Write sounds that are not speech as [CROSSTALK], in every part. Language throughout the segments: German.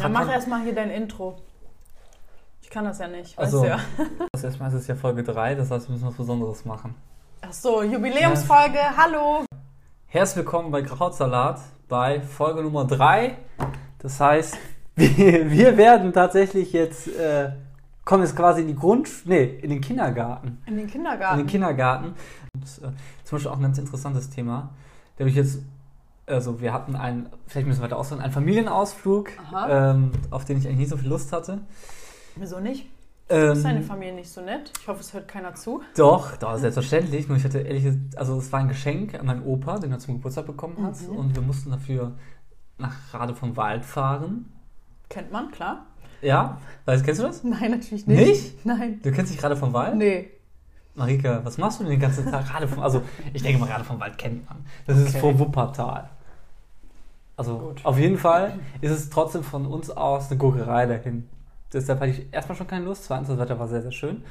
ja, mach erstmal hier dein Intro. Ich kann das ja nicht, weißt Also, du ja. [LAUGHS] also erstmal ist es ja Folge 3, das heißt, wir müssen was Besonderes machen. Ach so, Jubiläumsfolge, hallo. Herzlich willkommen bei Krautsalat bei Folge Nummer 3. Das heißt, [LAUGHS] wir, wir werden tatsächlich jetzt, äh, kommen jetzt quasi in die Grund... Nee, in den Kindergarten. In den In Kindergarten. den Kindergarten. Und, äh, zum Beispiel auch ein ganz interessantes Thema. Da habe ich jetzt... Also wir hatten einen, vielleicht müssen wir weiter ausführen, einen Familienausflug, ähm, auf den ich eigentlich nicht so viel Lust hatte. Wieso nicht? Ähm, Ist deine Familie nicht so nett? Ich hoffe, es hört keiner zu. Doch, doch, selbstverständlich. Nur ich hatte ehrlich gesagt, also es war ein Geschenk an meinen Opa, den er zum Geburtstag bekommen hat. Mhm. Und wir mussten dafür nach Rade vom Wald fahren. Kennt man, klar. Ja, weißt, kennst du das? Nein, natürlich nicht. Nicht? Nein. Du kennst dich Rade vom Wald? Nee. Marika, was machst du denn den ganzen Tag? Rade vom, also ich denke mal, Rade vom Wald kennt man. Das ist Okay. vor Wuppertal. Also Gut. auf jeden Fall ist es trotzdem von uns aus eine Gurkerei dahin. Deshalb hatte ich erstmal schon keine Lust. Zweitens, das Wetter war sehr, sehr schön.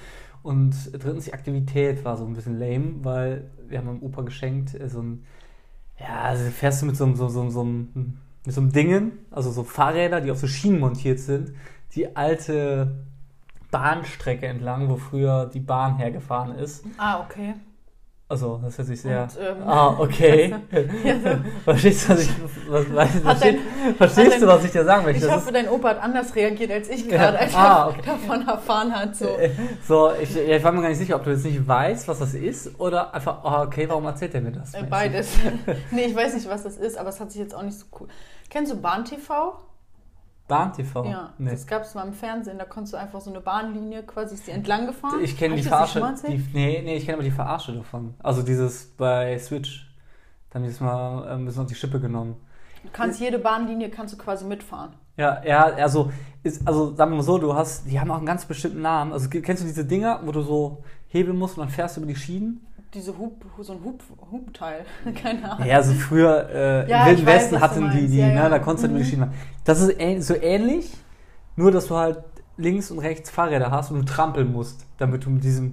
Und drittens, die Aktivität war so ein bisschen lame, weil wir haben meinem Opa geschenkt, äh, so ein, ja, also fährst du mit so, einem- so, so, so, mit so einem Dingen, also so Fahrräder, die auf so Schienen montiert sind, die alte Bahnstrecke entlang, wo früher die Bahn hergefahren ist. Ah, okay. Also, das hört sich sehr. Und, ähm, ah, okay. [LAUGHS] Ja, so. [LAUGHS] Verstehst du, was ich, was, was, verstehst, dein- verstehst hat du, dein- was ich dir sagen möchte? Ich hoffe, dein Opa hat anders reagiert als ich gerade, als Ah, er okay. davon erfahren hat. So. Äh, So, ich, ich war mir gar nicht sicher, ob du jetzt nicht weißt, was das ist oder einfach, oh, okay, warum erzählt er mir das? Äh, Beides. [LAUGHS] nee, ich weiß nicht, was das ist, aber es hat sich jetzt auch nicht so cool. Kennst du Bahn TV? Bahn TV? Ja, nee. das gab es mal im Fernsehen. Da konntest du einfach so eine Bahnlinie quasi ist die entlang gefahren. Ich kenne die Verarsche. Die, nee, nee, ich kenne aber die Verarsche davon. Also dieses bei Switch. Da haben die das mal ein bisschen auf die Schippe genommen. Du kannst jede Bahnlinie kannst du quasi mitfahren. Ja, ja, also, ist, also sagen wir mal so, du hast, die haben auch einen ganz bestimmten Namen. Also kennst du diese Dinger, wo du so hebeln musst und dann fährst du über die Schienen? Diese Hub, so ein Hub, Hubteil. [LAUGHS] Keine Ahnung. Ja, also früher äh, Ja, im Wilden weiß, Westen du hatten die, die Ja, ne, ja. da konntest du über die Mhm. Schienen machen. Das ist ähn so ähnlich, nur dass du halt links und rechts Fahrräder hast und du trampeln musst, damit du mit diesem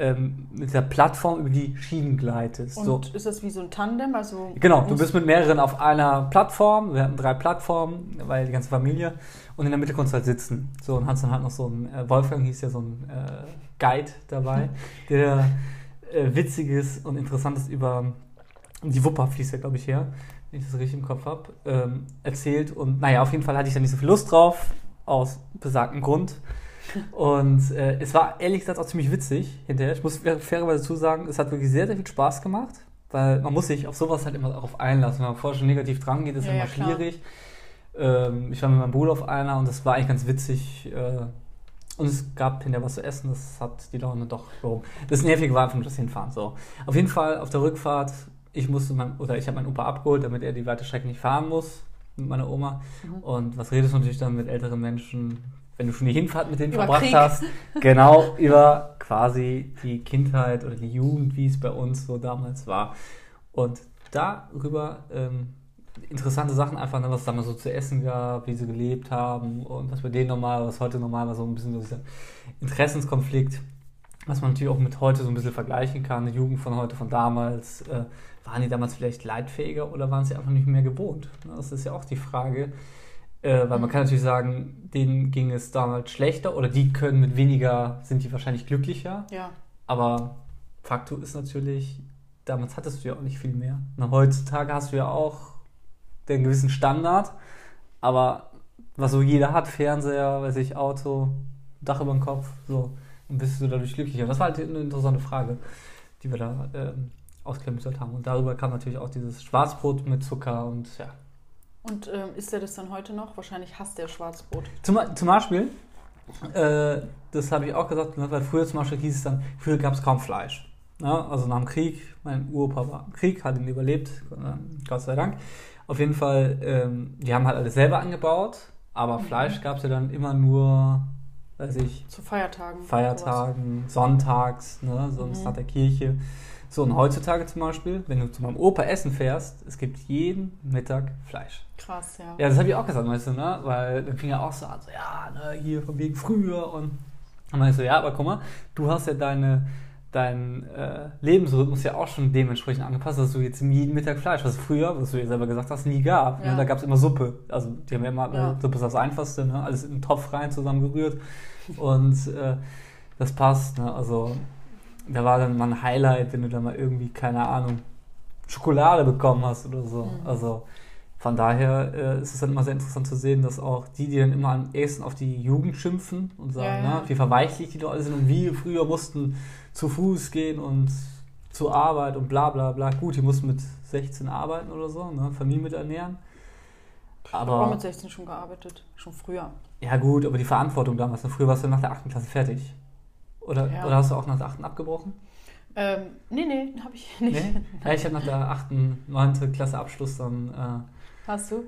ähm, mit der Plattform über die Schienen gleitest. Und so. ist das wie so ein Tandem? Also Genau, du bist mit mehreren auf einer Plattform. Wir hatten drei Plattformen, weil die ganze Familie. Und in der Mitte konntest du halt sitzen. So, und hast dann halt noch so ein, äh, Wolfgang hieß ja so ein äh, Guide dabei, [LAUGHS] der äh, Witziges und Interessantes über die Wupper fließt ja, glaube ich, her, wenn ich das richtig im Kopf habe, ähm, erzählt. Und naja, auf jeden Fall hatte ich da nicht so viel Lust drauf, aus besagtem Grund. Und äh, es war ehrlich gesagt auch ziemlich witzig hinterher. Ich muss fairerweise dazu sagen, es hat wirklich sehr, sehr viel Spaß gemacht, weil man muss sich auf sowas halt immer darauf einlassen. Wenn man vorher schon negativ dran geht, ist Ja, immer ja, schwierig. Ähm, ich war mit meinem Bruder auf einer und das war eigentlich ganz witzig. Äh, und es gab hinterher was zu essen, das hat die Laune doch gehoben. Das Nervige war einfach nur das Hinfahren. So. Auf jeden Fall auf der Rückfahrt, ich musste mein, oder ich habe meinen Opa abgeholt, damit er die weite Strecke nicht fahren muss mit meiner Oma. Mhm. Und was redest du natürlich dann mit älteren Menschen, wenn du schon die Hinfahrt mit denen Über verbracht Krieg. hast? [LAUGHS] Genau, über quasi die Kindheit oder die Jugend, wie es bei uns so damals war. Und darüber ähm, interessante Sachen einfach, ne, was es damals so zu essen gab, wie sie gelebt haben und was bei denen normal, was heute normal war, so ein bisschen so dieser Interessenskonflikt, was man natürlich auch mit heute so ein bisschen vergleichen kann. Die Jugend von heute, von damals, äh, waren die damals vielleicht leidfähiger oder waren sie einfach nicht mehr gewohnt? Ne, Das ist ja auch die Frage. Äh, weil man kann natürlich sagen, denen ging es damals schlechter oder die können mit weniger, sind die wahrscheinlich glücklicher. Ja. Aber Faktum ist natürlich, damals hattest du ja auch nicht viel mehr. Na, heutzutage hast du ja auch den gewissen Standard, aber was so jeder hat, Fernseher, weiß ich, Auto, Dach über dem Kopf, so, und bist du dadurch glücklicher. Das war halt eine interessante Frage, die wir da ähm, ausklamüsert haben. Und darüber kam natürlich auch dieses Schwarzbrot mit Zucker und ja. Und ähm, isst er das dann heute noch? Wahrscheinlich hasst der Schwarzbrot. Zum, zum Beispiel, äh, das habe ich auch gesagt, weil früher zum Beispiel hieß es dann, früher gab es kaum Fleisch. Ja, also nach dem Krieg, mein Uropa war im Krieg, hat ihn überlebt, äh, Gott sei Dank. Auf jeden Fall, ähm, die haben halt alles selber angebaut, aber Mhm. Fleisch gab es ja dann immer nur, weiß ich, Zu Feiertagen. Feiertagen, sonntags, ne, sonst Mhm. nach der Kirche. So, und heutzutage zum Beispiel, wenn du zu meinem Opa essen fährst, es gibt jeden Mittag Fleisch. Krass, ja. Ja, das habe ich auch gesagt, weißt du, ne? Weil dann fing er auch so an, so, ja, ne, hier von wegen früher und dann meinte ich so, ja, aber guck mal, du hast ja deine, dein äh, Lebensrhythmus ja auch schon dementsprechend angepasst, dass du jetzt jeden Mittag Fleisch, was früher, was du ja selber gesagt hast, nie gab. Ja. Ne? Da gab es immer Suppe. Also die haben ja immer, Ja. Suppe ist das Einfachste, ne? alles in den Topf rein zusammengerührt und äh, das passt. Ne? Also da war dann mal ein Highlight, wenn du da mal irgendwie, keine Ahnung, Schokolade bekommen hast oder so. Mhm. Also von daher äh, ist es dann immer sehr interessant zu sehen, dass auch die, die dann immer am ehesten auf die Jugend schimpfen und sagen, Ja, ja. Ne, wie verweichlich die Leute sind und wie früher mussten zu Fuß gehen und zur Arbeit und bla bla bla. Gut, die mussten mit 16 arbeiten oder so, ne, Familie mit ernähren. Ich habe auch Aber mit 16 schon gearbeitet. Schon früher. ja gut, aber die Verantwortung damals, ne, früher warst du nach der 8. Klasse fertig. Oder, Ja. oder hast du auch nach der 8. abgebrochen? Ähm, nee, nee, habe ich nicht. Nee? [LAUGHS] Ja, ich habe nach der 8., 9. Klasse Abschluss dann, Hast du?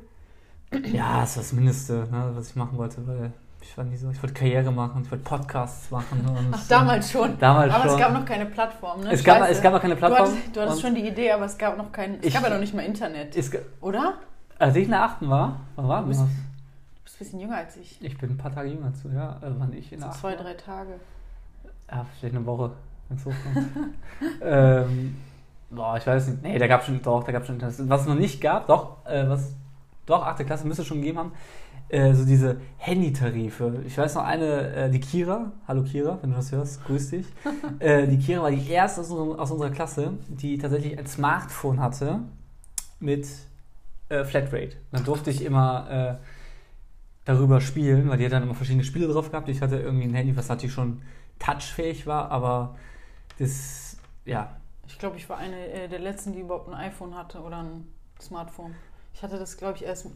äh, ja, das war das Mindeste, ne, was ich machen wollte, weil ich war nie so, ich wollte Karriere machen, ich wollte Podcasts machen. Ach, damals schon. Damals aber schon. es gab noch keine Plattform, ne? es, gab, Scheiße. es gab noch keine Du Plattform. hattest, du hattest schon die Idee, aber es gab noch kein. Es Ich- gab ja noch nicht mal Internet. es, Oder? als ich in der 8. war, wann war Du das? bist- Du bist ein bisschen jünger als ich. Ich bin ein paar Tage jünger zu, ja, äh, wann ich in So der 8. zwei, drei Tage. Ja, vielleicht eine Woche, wenn es hochkommt. [LAUGHS] ähm, boah, ich weiß nicht. Nee, da gab schon, doch, da gab schon Internet. Was es noch nicht gab, doch, äh, was, doch, 8. Klasse müsste es schon gegeben haben, äh, so diese Handytarife. Ich weiß noch eine, äh, die Kira, hallo Kira, wenn du das hörst, grüß dich. [LAUGHS] äh, die Kira war die erste aus, aus unserer Klasse, die tatsächlich ein Smartphone hatte mit äh, Flatrate. Dann durfte ich immer äh, darüber spielen, weil die hat dann immer verschiedene Spiele drauf gehabt. Ich hatte irgendwie ein Handy, was natürlich schon touchfähig war, aber das, ja, Ich glaube, ich war eine der letzten, die überhaupt ein iPhone hatte oder ein Smartphone. Ich hatte das, glaube ich, erst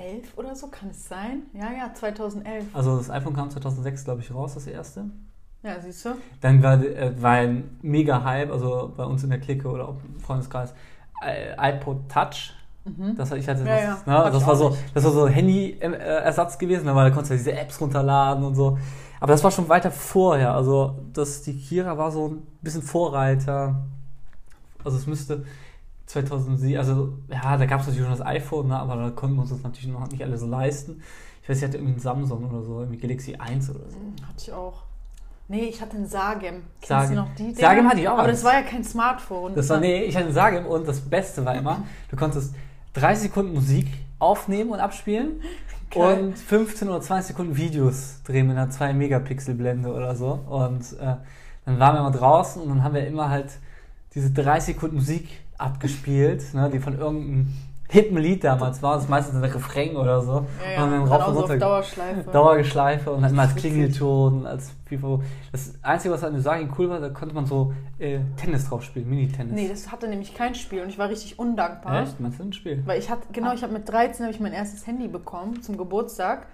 2011 oder so, kann es sein? Ja, ja, 2011. also das iPhone kam 2006, glaube ich, raus, das erste. Ja, siehst du? Dann war, äh, war ein mega Hype, also bei uns in der Clique oder auch im Freundeskreis, äh, iPod Touch. Mhm. Das, ich hatte Ja, das, ja. Ne, Hab das, ich war so, nicht. das war so Handy-Ersatz gewesen, ne, weil da konntest du diese Apps runterladen und so. Aber das war schon weiter vorher. Also das, die Kira war so ein bisschen Vorreiter. Also es müsste 2007, also ja, da gab es natürlich schon das iPhone, ne, aber da konnten wir uns das natürlich noch nicht alle so leisten. Ich weiß, ich hatte irgendwie ein Samsung oder so, irgendwie Galaxy 1 oder so. Hm, Hatte ich auch. Nee, ich hatte ein Sagem. Kennst Sagem. du noch die? Dinger? Sagem hatte ich auch Aber das war ja kein Smartphone. Das war, nee, ich hatte einen Sagem und das Beste war immer, du konntest 30 Sekunden Musik aufnehmen und abspielen [LAUGHS] Geil. und 15 oder 20 Sekunden Videos drehen mit einer 2 Megapixel Blende oder so. Und äh, dann waren wir mal draußen und dann haben wir immer halt diese 30 Sekunden Musik abgespielt, ne, die von irgendeinem hippen Lied damals war, das ist meistens ein Refrain oder so. Ja, ja. Und dann rauf und so runter Dauerschleife. [LAUGHS] Dauergeschleife und dann als. Klingelton, als FIFA. Das Einzige, was an der Sagi cool war, da konnte man so äh, Tennis drauf spielen, Mini-Tennis. Nee, das hatte nämlich kein Spiel und ich war richtig undankbar. Echt? Meinst du ein Spiel? Weil ich hatte, genau, ich habe mit 13 habe ich mein erstes Handy bekommen zum Geburtstag.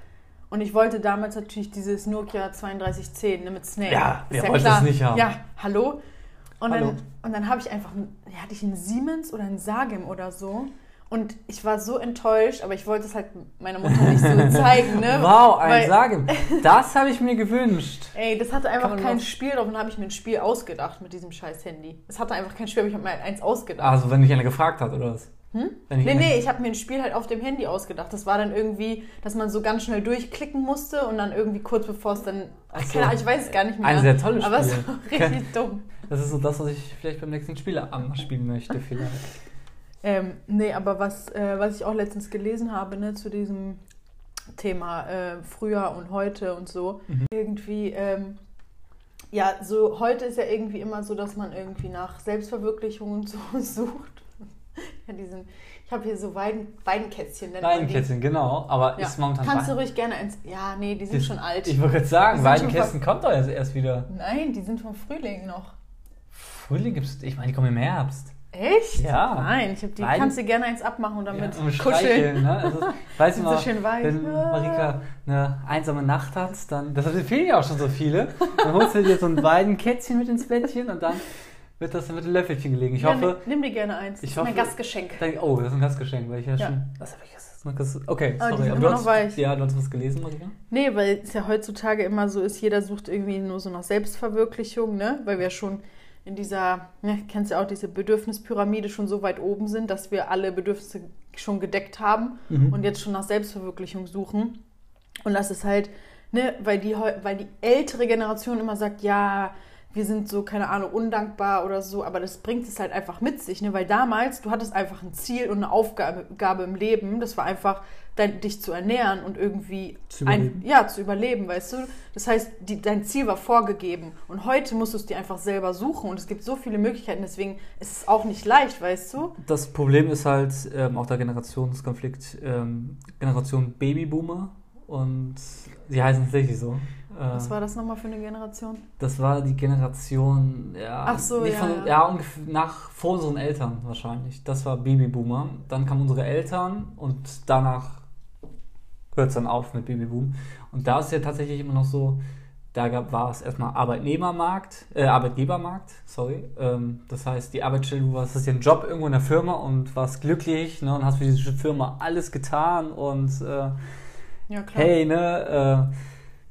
Und ich wollte damals natürlich dieses Nokia 3210 ne, mit Snake. Ja, wer wollte es nicht haben? Ja, hallo. Und Hallo. dann, und dann habe ich einfach, ein- ja, hatte ich einen Siemens oder einen Sagem oder so. Und ich war so enttäuscht, aber ich wollte es halt meiner Mutter nicht so [LAUGHS] zeigen, ne? Wow, ein Weil- Sagen. [LAUGHS] Das habe ich mir gewünscht. Ey, das hatte einfach kein Spiel drauf und dann habe ich mir ein Spiel ausgedacht mit diesem scheiß Handy. Es hatte einfach kein Spiel, aber ich habe mir halt eins ausgedacht. Also, wenn dich einer gefragt hat, oder was? Hm? Nee, nee, ich habe mir ein Spiel halt auf dem Handy ausgedacht. Das war dann irgendwie, dass man so ganz schnell durchklicken musste und dann irgendwie kurz bevor es dann. Ach, so. keine Ahnung, ich weiß es gar nicht mehr. Ein sehr tolles Aber es Spiel. war [LAUGHS] richtig dumm. Das ist so das, was ich vielleicht beim nächsten Spieleabend spielen möchte, vielleicht. Ähm, nee, aber was, äh, was ich auch letztens gelesen habe, ne, zu diesem Thema äh, früher und heute und so, Mhm. irgendwie, ähm, ja, so heute ist ja irgendwie immer so, dass man irgendwie nach Selbstverwirklichung und so [LAUGHS] sucht. Ja, diesen, ich habe hier so Weiden, Weidenkätzchen. Weidenkätzchen, genau. Aber Ja. ist momentan Kannst du ruhig gerne eins. Ja, nee, die sind Das- schon alt. Ich wollte gerade sagen, Weidenkätzchen kommt doch jetzt erst wieder. Nein, die sind vom Frühling noch. Frühling gibt's, ich meine, die kommen im Herbst. Echt? Ja. Nein, ich hab die. Weiden- Kannst du gerne eins abmachen und damit Ja, und kuscheln. ne? Also, [LAUGHS] weiß ich Sind so mal, schön weich. wenn Marika eine einsame Nacht hat, dann, das fehlen ja auch schon so viele, dann holst du dir so ein Weidenkätzchen mit ins Bettchen und dann wird das mit dem Löffelchen gelegen. Ich Ja, hoffe, nimm, nimm dir gerne eins. ich das ist mein hoffe- Gastgeschenk. dann, oh, das ist ein Gastgeschenk, weil ich ja, Ja. schon, das habe ich das Okay, Aber die sorry. aber du hast, weich. Ja, du hast was gelesen, Marika? Nee, weil es ja heutzutage immer so ist, jeder sucht irgendwie nur so nach Selbstverwirklichung, ne? Weil wir schon in dieser, ne, kennst ja auch diese Bedürfnispyramide schon so weit oben sind, dass wir alle Bedürfnisse schon gedeckt haben Mhm. und jetzt schon nach Selbstverwirklichung suchen. Und das ist halt, ne, weil die, weil die ältere Generation immer sagt, ja, wir sind so, keine Ahnung, undankbar oder so, aber das bringt es halt einfach mit sich, ne? weil damals, du hattest einfach ein Ziel und eine Aufgabe im Leben, das war einfach, dein, dich zu ernähren und irgendwie Zu ein, überleben. ja, zu überleben, weißt du? Das heißt, die, dein Ziel war vorgegeben und heute musst du es dir einfach selber suchen und es gibt so viele Möglichkeiten, deswegen ist es auch nicht leicht, weißt du? Das Problem ist halt ähm, auch der Generationskonflikt, ähm, Generation Babyboomer und sie heißen tatsächlich so. Was war das nochmal für eine Generation? Das war die Generation, ja, Ach so, ja, von, ja. ungefähr nach vor unseren Eltern wahrscheinlich. Das war Babyboomer. Dann kamen unsere Eltern und danach hört es dann auf mit Babyboom. Und da ist ja tatsächlich immer noch so, da gab, war es erstmal Arbeitnehmermarkt, äh, Arbeitgebermarkt, sorry. Ähm, das heißt, die Arbeitsstelle, du warst, hast ja einen Job irgendwo in der Firma und warst glücklich ne, und hast für diese Firma alles getan und äh, Ja, klar. hey, ne, äh,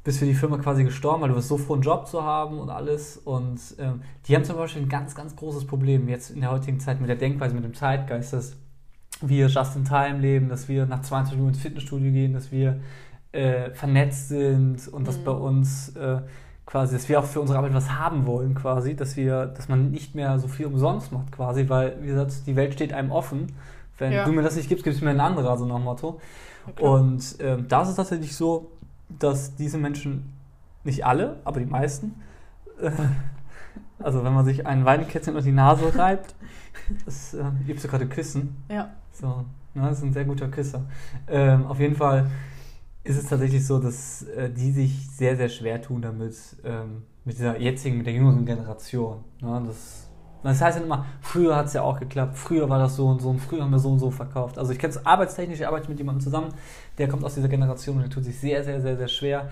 bist für die Firma quasi gestorben, weil du warst so froh, einen Job zu haben und alles. Und ähm, die haben zum Beispiel ein ganz, ganz großes Problem jetzt in der heutigen Zeit mit der Denkweise, mit dem Zeitgeist, dass wir just in time leben, dass wir nach 20 Minuten ins Fitnessstudio gehen, dass wir äh, vernetzt sind und dass Mhm. bei uns äh, quasi, dass wir auch für unsere Arbeit was haben wollen quasi, dass wir, dass man nicht mehr so viel umsonst macht quasi, weil, wie gesagt, die Welt steht einem offen. Wenn Ja. du mir das nicht gibst, gibst du mir ein anderer, so nach dem Motto. Klar. Und ähm, da ist es tatsächlich so, dass diese Menschen, nicht alle, aber die meisten, äh, also wenn man sich ein Weinkätzchen unter die Nase reibt, das äh, gibst du gerade küssen. ja. So, ne, das ist ein sehr guter Küsser. Ähm, auf jeden Fall ist es tatsächlich so, dass äh, die sich sehr, sehr schwer tun damit, ähm, mit dieser jetzigen, mit der jüngeren Generation. Ne, das, das heißt ja immer, früher hat es ja auch geklappt, früher war das so und so und früher haben wir so und so verkauft. Also ich kenne es arbeitstechnisch, ich arbeite mit jemandem zusammen, der kommt aus dieser Generation und der tut sich sehr, sehr, sehr, sehr schwer,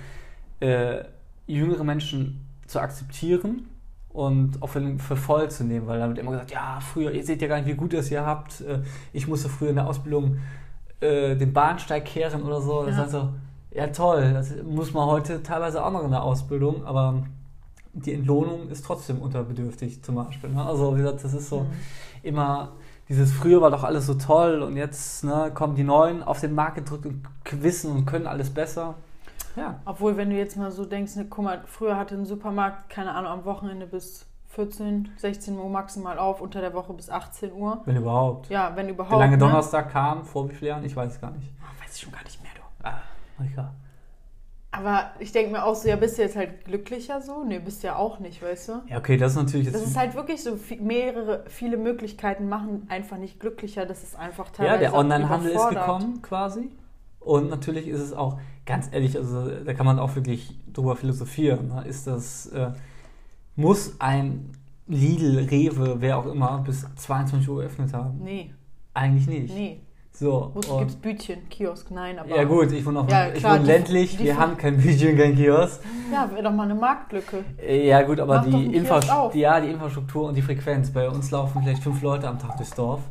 äh, jüngere Menschen zu akzeptieren und auch für, für voll zu nehmen, weil damit immer gesagt, ja, früher, ihr seht ja gar nicht, wie gut ihr es hier habt. Äh, Ich musste früher in der Ausbildung äh, den Bahnsteig kehren oder so. Das Ja. heißt so, ja toll, das muss man heute teilweise auch noch in der Ausbildung, aber die Entlohnung ist trotzdem unterbedürftig zum Beispiel. Ne? Also wie gesagt, das ist so Mhm. immer dieses früher war doch alles so toll und jetzt ne, kommen die Neuen auf den Markt gedrückt und wissen und können alles besser. Ja. Obwohl, wenn du jetzt mal so denkst, ne, guck mal, früher hatte ein Supermarkt, keine Ahnung, am Wochenende bis 14, 16 Uhr maximal auf, unter der Woche bis 18 Uhr. Wenn überhaupt. Ja, wenn überhaupt. Der lange ne? Donnerstag kam, vor wie vielen Jahren? Ich weiß es gar nicht. Ah, weiß ich schon gar nicht mehr, du. Ah, Rika. Aber ich denke mir auch so, ja, bist du jetzt halt glücklicher so? Nee, bist du ja auch nicht, weißt du? Ja, okay, das ist natürlich jetzt. Das ist halt wirklich so, viel, mehrere, viele Möglichkeiten machen einfach nicht glücklicher. Das ist einfach ja, teilweise der auch Onlinehandel ist gekommen quasi. Und natürlich ist es auch, ganz ehrlich, also da kann man auch wirklich drüber philosophieren. Ne? Ist das, äh, muss ein Lidl, Rewe, wer auch immer, bis 22 Uhr geöffnet haben? Nee, Eigentlich nicht. nee. So. Wo und- gibt es Bütchen, Kiosk? Nein, aber. ja gut, ich wohne, auf, Ja, ich klar, wohne die- ländlich, die- wir haben kein [LAUGHS] Budget, kein Kiosk. Ja, wäre doch mal eine Marktlücke. Ja gut, aber die, Infra ja, die Infrastruktur und die Frequenz. Bei uns laufen vielleicht fünf Leute am Tag durchs Dorf.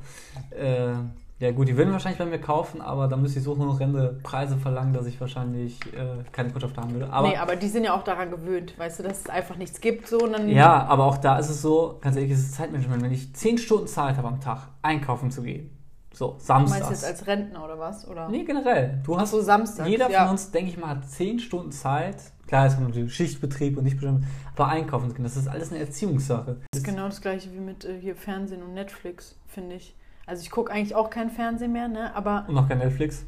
Äh, ja gut, die würden wahrscheinlich bei mir kaufen, aber da müsste ich so horrende Preise verlangen, dass ich wahrscheinlich äh, keine Kundschaft haben würde. Aber, nee, aber die sind ja auch daran gewöhnt, weißt du, dass es einfach nichts gibt, so. Ja, aber auch da ist es so, ganz ehrlich, es ist Zeitmanagement. Wenn ich zehn Stunden Zeit habe am Tag, einkaufen zu gehen, so, Du samstags. meinst jetzt als Rentner oder was? Oder? nee, generell. Du hast so, Samstag. Jeder ja. von uns, denke ich mal, hat 10 Stunden Zeit. Klar, es kommt natürlich Schichtbetrieb und nicht bestimmt, aber einkaufen das ist alles eine Erziehungssache. Das ist genau das gleiche wie mit äh, hier Fernsehen und Netflix, finde ich. Also ich gucke eigentlich auch kein Fernsehen mehr, ne? Aber Und noch kein Netflix.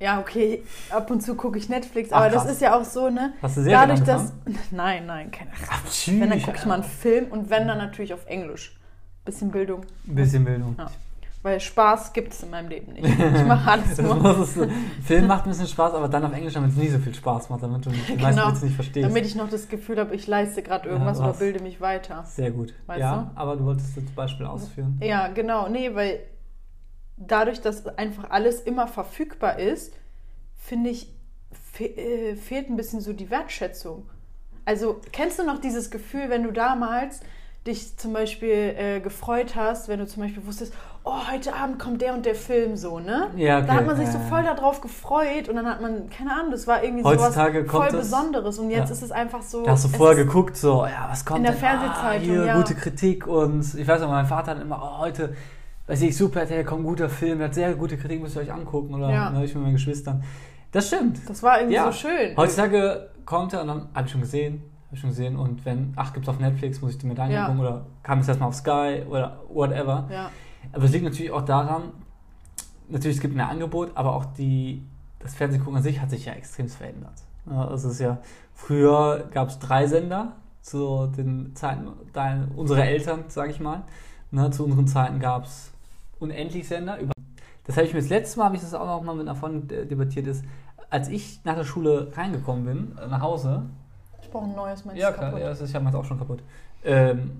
ja, okay, ab und zu gucke ich Netflix. Ach, Aber das krass. ist ja auch so, ne? Hast du Serien Dadurch, dass. [LAUGHS] Nein, nein, keine Ach, Wenn, dann gucke ich mal einen Film und wenn, dann natürlich auf Englisch. Bisschen Bildung. Bisschen Bildung. Ja. Weil Spaß gibt es in meinem Leben nicht. Ich mache alles [LAUGHS] nur. es, Film macht ein bisschen Spaß, aber dann auf Englisch, damit es nicht so viel Spaß macht, damit du die [LAUGHS] meisten Genau. Witze nicht verstehst. Damit ich noch das Gefühl habe, ich leiste gerade irgendwas Ja, oder bilde mich weiter. Sehr gut. Weißt ja, aber du wolltest das Beispiel ausführen. Ja, genau. Nee, weil dadurch, dass einfach alles immer verfügbar ist, finde ich, fe äh, fehlt ein bisschen so die Wertschätzung. Also, kennst du noch dieses Gefühl, wenn du damals dich zum Beispiel äh, gefreut hast, wenn du zum Beispiel wusstest, oh, heute Abend kommt der und der Film so, ne? Ja, okay. Da hat man sich so Ja, ja. voll darauf gefreut und dann hat man, keine Ahnung, das war irgendwie Heutzutage sowas voll Besonderes und jetzt Ja. ist es einfach so. Da hast du vorher geguckt, so, ja, was kommt In der denn? Fernsehzeitung, ah, hier, ja. gute Kritik und ich weiß noch, mein Vater hat immer, oh, heute, weiß ich, super, da kommt ein guter Film, der hat sehr gute Kritik, müsst ihr euch angucken oder Ja. ne, ich mit meinen Geschwistern. Das stimmt. Das war irgendwie Ja. so schön. Heutzutage kommt er und dann, hab ich schon gesehen, Habe ich schon gesehen. Und wenn, ach, gibt es auf Netflix, muss ich die Medaillen Ja. gucken oder kam es erstmal auf Sky oder whatever. Ja. Aber es liegt natürlich auch daran, natürlich es gibt ein Angebot, aber auch die, das Fernsehgucken an sich hat sich ja extrem verändert. Also es ist ja, früher gab es drei Sender zu den Zeiten dein, unserer Eltern, sage ich mal. Ne, zu unseren Zeiten gab es unendlich Sender. Das habe ich mir das letzte Mal, habe ich das auch noch mal mit einer Freundin debattiert, ist, als ich nach der Schule reingekommen bin, äh, nach Hause, Ich brauche ein neues, meins ja, klar, ja, das ist ja meins auch schon kaputt. Ähm,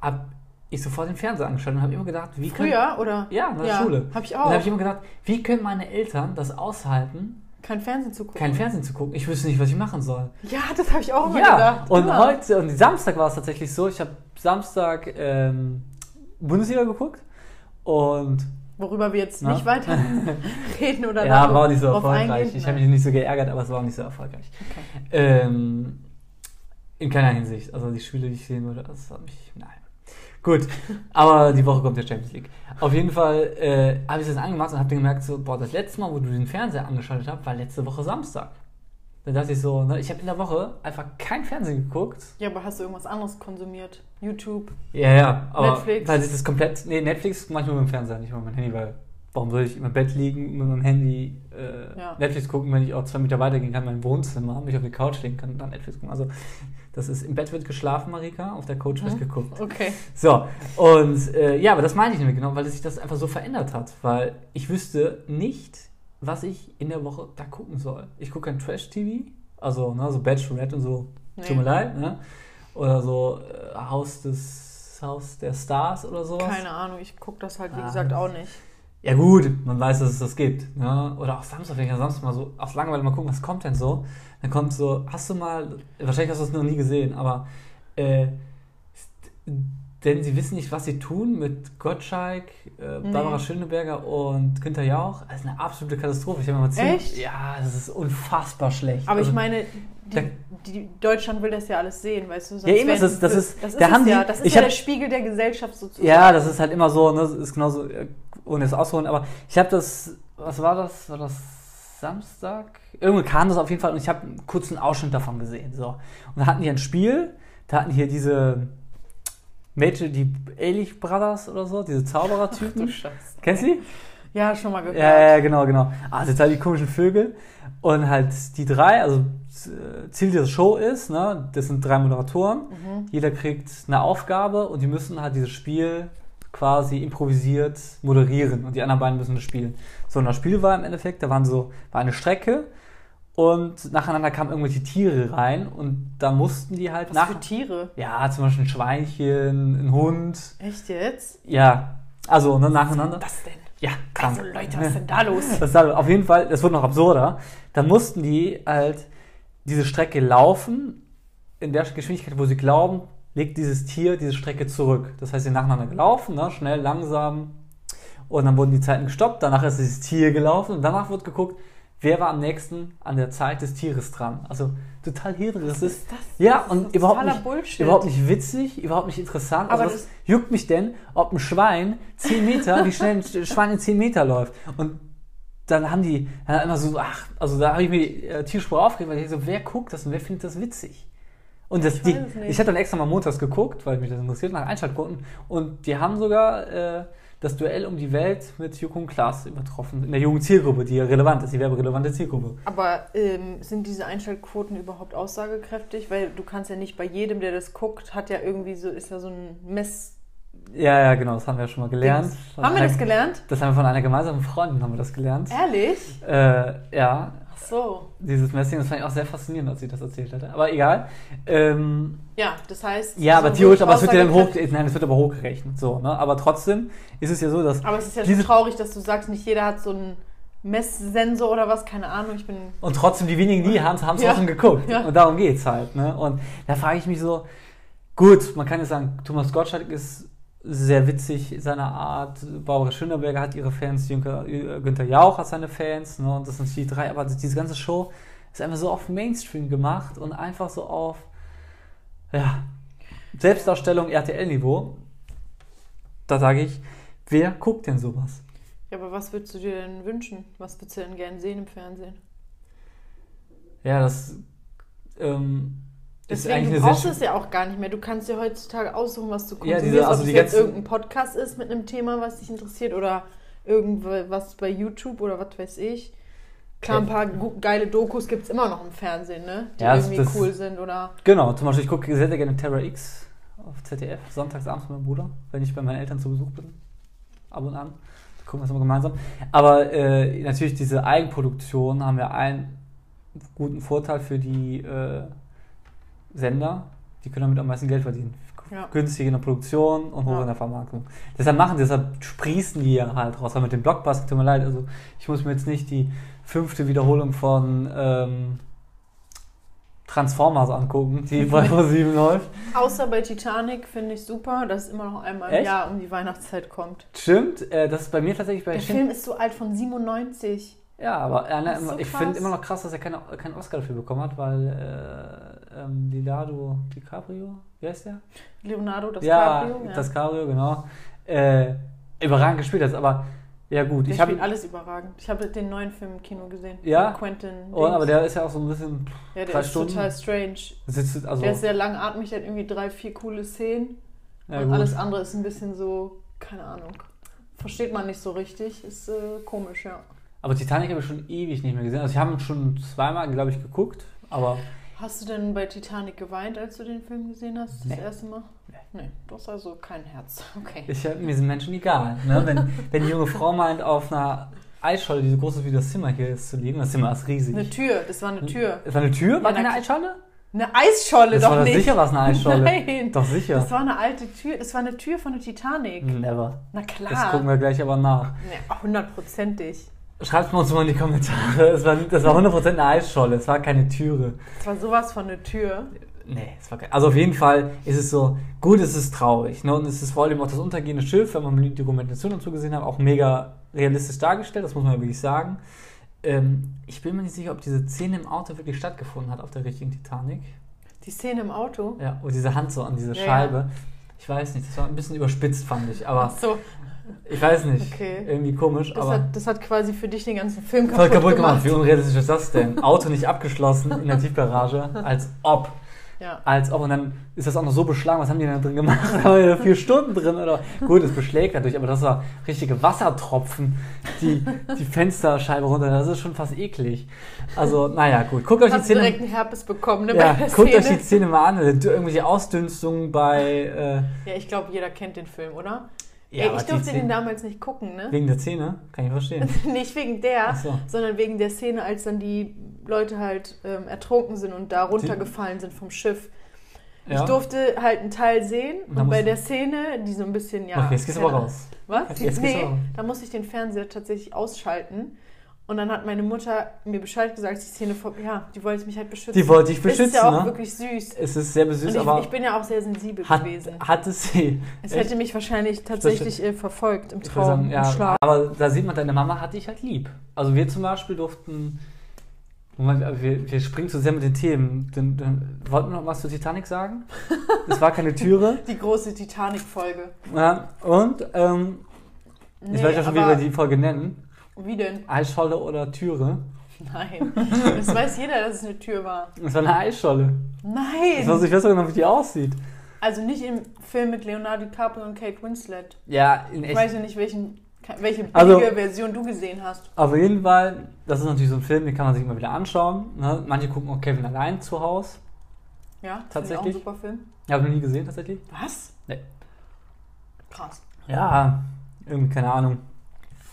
hab ich sofort den Fernseher angeschaltet und habe immer gedacht, wie können, Früher oder? Ja, nach der ja, Schule. Hab ich auch. dann habe ich immer gedacht, wie können meine Eltern das aushalten, Kein Fernsehen zu gucken. kein Fernsehen zu gucken? Ich wüsste nicht, was ich machen soll. Ja, das habe ich auch immer ja, gedacht. und Immer. heute, und Samstag war es tatsächlich so, ich habe Samstag ähm, Bundesliga geguckt und Worüber wir jetzt Na? nicht weiter [LAUGHS] reden oder ja, war nicht so erfolgreich. eingehen. Ich habe mich nicht so geärgert, aber es war auch nicht so erfolgreich. Okay. Ähm, in keiner Hinsicht. Also die Spiele, die ich sehen würde, das hat mich. Nein. Gut, aber die Woche kommt der Champions League. Auf jeden Fall äh, habe ich das angemacht und habe dann gemerkt, so, boah, das letzte Mal, wo du den Fernseher angeschaltet hast, war letzte Woche Samstag. Dann dachte ich so, ne, ich habe in der Woche einfach kein Fernsehen geguckt. Ja, aber hast du irgendwas anderes konsumiert? YouTube? Ja, ja, aber Netflix? weil sich das komplett. Nee, Netflix mache ich nur mit dem Fernseher, nicht mit meinem Handy, weil warum soll ich im Bett liegen mit meinem Handy äh, Ja. Netflix gucken, wenn ich auch zwei Meter weitergehen kann, in mein Wohnzimmer, mich auf die Couch legen kann und dann Netflix gucken. Also das ist im Bett wird geschlafen, Marika, auf der Couch wird Mhm. geguckt. Okay. So, und äh, ja, aber das meine ich nämlich genau, weil sich das einfach so verändert hat. Weil ich wüsste nicht, was ich in der Woche da gucken soll. Ich gucke kein Trash-TV, also ne, so Bachelorette und so, Nee. tut mir leid, ne? Oder so äh, Haus des Haus der Stars oder sowas. Keine Ahnung, ich gucke das halt, wie Ah. gesagt, auch nicht. Ja gut, man weiß, dass es das gibt. Ne? Oder auch Samstag, wenn ich am Samstag mal so aus Langeweile mal gucken, was kommt denn so? Dann kommt so, hast du mal, wahrscheinlich hast du es noch nie gesehen, aber äh, denn sie wissen nicht, was sie tun mit Gottschalk, äh, Nee. Barbara Schöneberger und Günther Jauch. Das ist eine absolute Katastrophe. Ich habe mal zehn- Echt? Ja, das ist unfassbar schlecht. Aber Also, ich meine, da- die, die Deutschland will das ja alles sehen, weißt du? Ja, eben, das ist- das ist- das da ist haben es die- ja, das ist ich ja hab- der Spiegel der Gesellschaft sozusagen. Ja, das ist halt immer so, ne, das ist genauso, äh, ohne es auszuholen, aber ich habe das, was war das? War das Samstag? Irgendwie kam das auf jeden Fall und ich habe einen kurzen Ausschnitt davon gesehen. So. Und da hatten die ein Spiel, da hatten hier diese Mädchen, die Ehrlich Brothers oder so, diese Du Zauberertypen. Scheiße. Kennst du die? Ja, schon mal gehört. Ja, ja, genau, genau. Ah, total die komischen Vögel. Und halt die drei, also äh, Ziel dieser Show ist, ne, das sind drei Moderatoren. Mhm. Jeder kriegt eine Aufgabe und die müssen halt dieses Spiel quasi improvisiert moderieren und die anderen beiden müssen das spielen. So, und das Spiel war im Endeffekt, da waren so, war eine Strecke und nacheinander kamen irgendwelche Tiere rein und da mussten die halt Was nach. für Tiere? Ja, zum Beispiel ein Schweinchen, ein Hund. Echt jetzt? Ja, also ne, nacheinander. Was denn? Ja, krank. Also Leute, was ist denn da [LAUGHS] los? Das ist halt auf jeden Fall, das wird noch absurder. Da mussten die halt diese Strecke laufen, in der Geschwindigkeit, wo sie glauben, legt dieses Tier diese Strecke zurück. Das heißt, sie sind nacheinander gelaufen, ne? schnell, langsam. Und dann wurden die Zeiten gestoppt, danach ist dieses Tier gelaufen und danach wird geguckt, wer war am nächsten an der Zeit des Tieres dran. Also total hirnrissig. Das ist, das? ja, Das ist und überhaupt nicht, Bullshit. überhaupt nicht witzig, überhaupt nicht interessant. Aber also was das- juckt mich denn, ob ein Schwein 10 Meter, wie schnell ein Schwein in 10 Meter läuft. Und dann haben die dann immer so, ach, also da habe ich mir äh, tierisch aufgeregt, weil ich so, wer guckt das und wer findet das witzig? Und das, Ich die, ich habe dann extra mal montags geguckt, weil mich das interessiert, nach Einschaltquoten. Und die haben sogar äh, das Duell um die Welt mit Joko und Klaas übertroffen. In der jungen Zielgruppe, die ja relevant ist, die werberelevante Zielgruppe. Aber ähm, sind diese Einschaltquoten überhaupt aussagekräftig? Weil du kannst ja nicht bei jedem, der das guckt, hat ja irgendwie so, ist ja so ein Mess. Ja, ja, genau, das haben wir ja schon mal gelernt. Haben wir das gelernt? Das haben wir von einer gemeinsamen Freundin haben wir das gelernt. Ehrlich? Äh, ja, so. dieses Messing, das fand ich auch sehr faszinierend, als sie das erzählt hatte. Aber egal. Ähm, Ja, das heißt. ja, aber so theoretisch, aber es wird ja dann hoch, nein, es wird aber hochgerechnet. So, ne? Aber trotzdem ist es ja so, dass. Aber es ist ja schon traurig, dass du sagst, nicht jeder hat so einen Messsensor oder was, keine Ahnung. Ich bin. Und trotzdem, die wenigen, die haben es Ja. trotzdem geguckt. Ja. Und darum geht's halt. Ne? Und da frage ich mich so, gut, man kann jetzt sagen, Thomas Gottschalk ist sehr witzig in seiner Art. Barbara Schöneberger hat ihre Fans, Günther, Günther Jauch hat seine Fans. Ne? Und das sind die drei. Aber diese ganze Show ist einfach so auf Mainstream gemacht und einfach so auf ja, Selbstdarstellung RTL-Niveau. Da sage ich, wer guckt denn sowas? Ja, aber was würdest du dir denn wünschen? Was würdest du denn gerne sehen im Fernsehen? Ja, das. Ähm, Deswegen, du brauchst es ja auch gar nicht mehr. Du kannst dir heutzutage aussuchen, was du Ja, konsumierst. diese- also ob es jetzt irgendein Podcast ist mit einem Thema, was dich interessiert oder irgendwas bei YouTube oder was weiß ich. Klar, ein paar geile Dokus gibt es immer noch im Fernsehen, ne? Die Ja, irgendwie das- cool sind oder... Genau, zum Beispiel, ich gucke sehr, sehr gerne Terra X auf ZDF, sonntags abends mit meinem Bruder, wenn ich bei meinen Eltern zu Besuch bin. Ab und an. Gucken wir es immer gemeinsam. Aber äh, natürlich, diese Eigenproduktion haben wir einen guten Vorteil für die äh, Sender. Die können damit am meisten Geld verdienen. Ja. Günstig in der Produktion und hoch Ja. in der Vermarktung. Deshalb machen, deshalb sprießen die ja halt raus. Aber mit dem Blockbuster, tut mir leid, also ich muss mir jetzt nicht die fünfte Wiederholung von ähm, Transformers angucken, die [LAUGHS] bei ProSieben läuft. Außer bei Titanic finde ich super, dass es immer noch einmal im Echt? Jahr um die Weihnachtszeit kommt. Stimmt, äh, das ist bei mir tatsächlich bei Der Film ist so alt von 97. Ja, aber äh, ist so ich finde immer noch krass, dass er keine, keinen Oscar dafür bekommen hat, weil äh, ähm, Leonardo DiCaprio, wie heißt der? Leonardo ja, DiCaprio. Ja, DiCaprio, genau. Äh, überragend gespielt hat, aber ja gut, Der ich habe spielt alles überragend. Ich habe den neuen Film im Kino gesehen. Ja? Quentin. oh, aber der ist ja auch so ein bisschen ja, der ist Stunden. total strange. sitzt, also Der ist sehr langatmig, der hat irgendwie drei, vier coole Szenen. ja, und gut. alles andere ist ein bisschen so, keine Ahnung. Versteht man nicht so richtig. Ist äh, komisch, ja. Aber Titanic habe ich schon ewig nicht mehr gesehen. Also ich habe schon zweimal, glaube ich, geguckt, aber Hast du denn bei Titanic geweint, als du den Film gesehen hast? Das Nee. erste Mal? Nee. du hast also kein Herz. [LAUGHS] Okay. Ich, mir sind Menschen egal. Ne? Wenn, [LAUGHS] wenn die junge Frau meint, auf einer Eisscholle, die so groß ist wie das Zimmer hier ist, zu liegen, das Zimmer ist riesig. Eine Tür, das war eine Tür. Es war eine Tür? War Ja, keine Eisscholle? Eine Eisscholle, Das doch war doch nicht. sicher was eine Eisscholle. Nein. Doch sicher. Das war eine alte Tür. Das war eine Tür von der Titanic. Never. Na klar. Das gucken wir gleich aber nach. Ja, hundertprozentig. Schreibt mir uns mal in die Kommentare. Es war, das war 100% eine Eisscholle, es war keine Türe. Das war sowas von eine Tür. Nee, es war kein, Also auf jeden Fall ist es so, gut, es ist traurig. Ne? Und es ist vor allem auch das untergehende Schiff, wenn man die Dokumentation dazu gesehen hat, auch mega realistisch dargestellt, das muss man ja wirklich sagen. Ähm, ich bin mir nicht sicher, ob diese Szene im Auto wirklich stattgefunden hat auf der richtigen Titanic. Die Szene im Auto. Ja, und diese Hand so an diese Ja, Scheibe. Ich weiß nicht, das war ein bisschen überspitzt, fand ich. Aber Ach so, ich weiß nicht. Okay. Irgendwie komisch, das aber. hat, das hat quasi für dich den ganzen Film kaputt, kaputt gemacht. gemacht. Wie unrealistisch ist das denn? Auto nicht abgeschlossen in der Tiefgarage, [LAUGHS] als ob. Ja. Als ob. Und dann ist das auch noch so beschlagen. Was haben die denn da drin gemacht? [LAUGHS] Da waren ja vier Stunden drin. Oder? Gut, es beschlägt natürlich, aber das war richtige Wassertropfen, die, die Fensterscheibe runter. Das ist schon fast eklig. Also, naja, gut. Guckt euch die Hast direkt Szene. einen Herpes bekommen, ne? Ja, guckt euch Szene. die Szene mal an. Irgendwelche Ausdünstungen bei. Äh, Ja, ich glaube, jeder kennt den Film, oder? Ja, Ey, ich durfte den Szene- damals nicht gucken, ne? Wegen der Szene? Kann ich verstehen. [LAUGHS] Nicht wegen der, so. sondern wegen der Szene, als dann die Leute halt ähm, ertrunken sind und da runtergefallen sind vom Schiff. Ich Ja. durfte halt einen Teil sehen Und und bei der Szene, die so ein bisschen, ja. Okay, jetzt gehst du aber raus. Was? Jetzt du nee, da musste ich den Fernseher tatsächlich ausschalten. Und dann hat meine Mutter mir Bescheid gesagt, die Szene vor. Ja, die wollte mich halt beschützen. Die wollte dich Ist beschützen, ja auch ne? wirklich süß. Es ist sehr süß, ich, aber. ich bin ja auch sehr sensibel hat, gewesen. hat es sie. Es hätte mich wahrscheinlich tatsächlich äh, verfolgt im Ich Traum, sagen, ja, im Schlaf. aber da sieht man, deine Mama hat dich halt lieb. Also wir zum Beispiel durften, Moment, wir, wir springen zu sehr mit den Themen. Den, den, wollten wir noch was zu Titanic sagen? [LAUGHS] Es war keine Türe. Die große Titanic-Folge. Ja, und, ähm, Nee, ich weiß ja schon, wie wir die Folge nennen. Wie denn? Eisscholle oder Türe. Nein. Das weiß jeder, dass es eine Tür war. Es war eine Eisscholle. Ich Nein! weiß, ich weiß sogar noch, wie die aussieht. Also nicht im Film mit Leonardo DiCaprio und Kate Winslet. Ja, in Ich echt. weiß ja nicht, welchen, welche billige Also- Version du gesehen hast. Auf jeden Fall, das ist natürlich so ein Film, den kann man sich immer wieder anschauen. Ne? Manche gucken auch Kevin allein zu Hause. Ja, Tatsächlich? Ist auch ein super Film. Ich habe noch nie gesehen, tatsächlich. Was? Nee. Krass. Ja, irgendwie, keine Ahnung.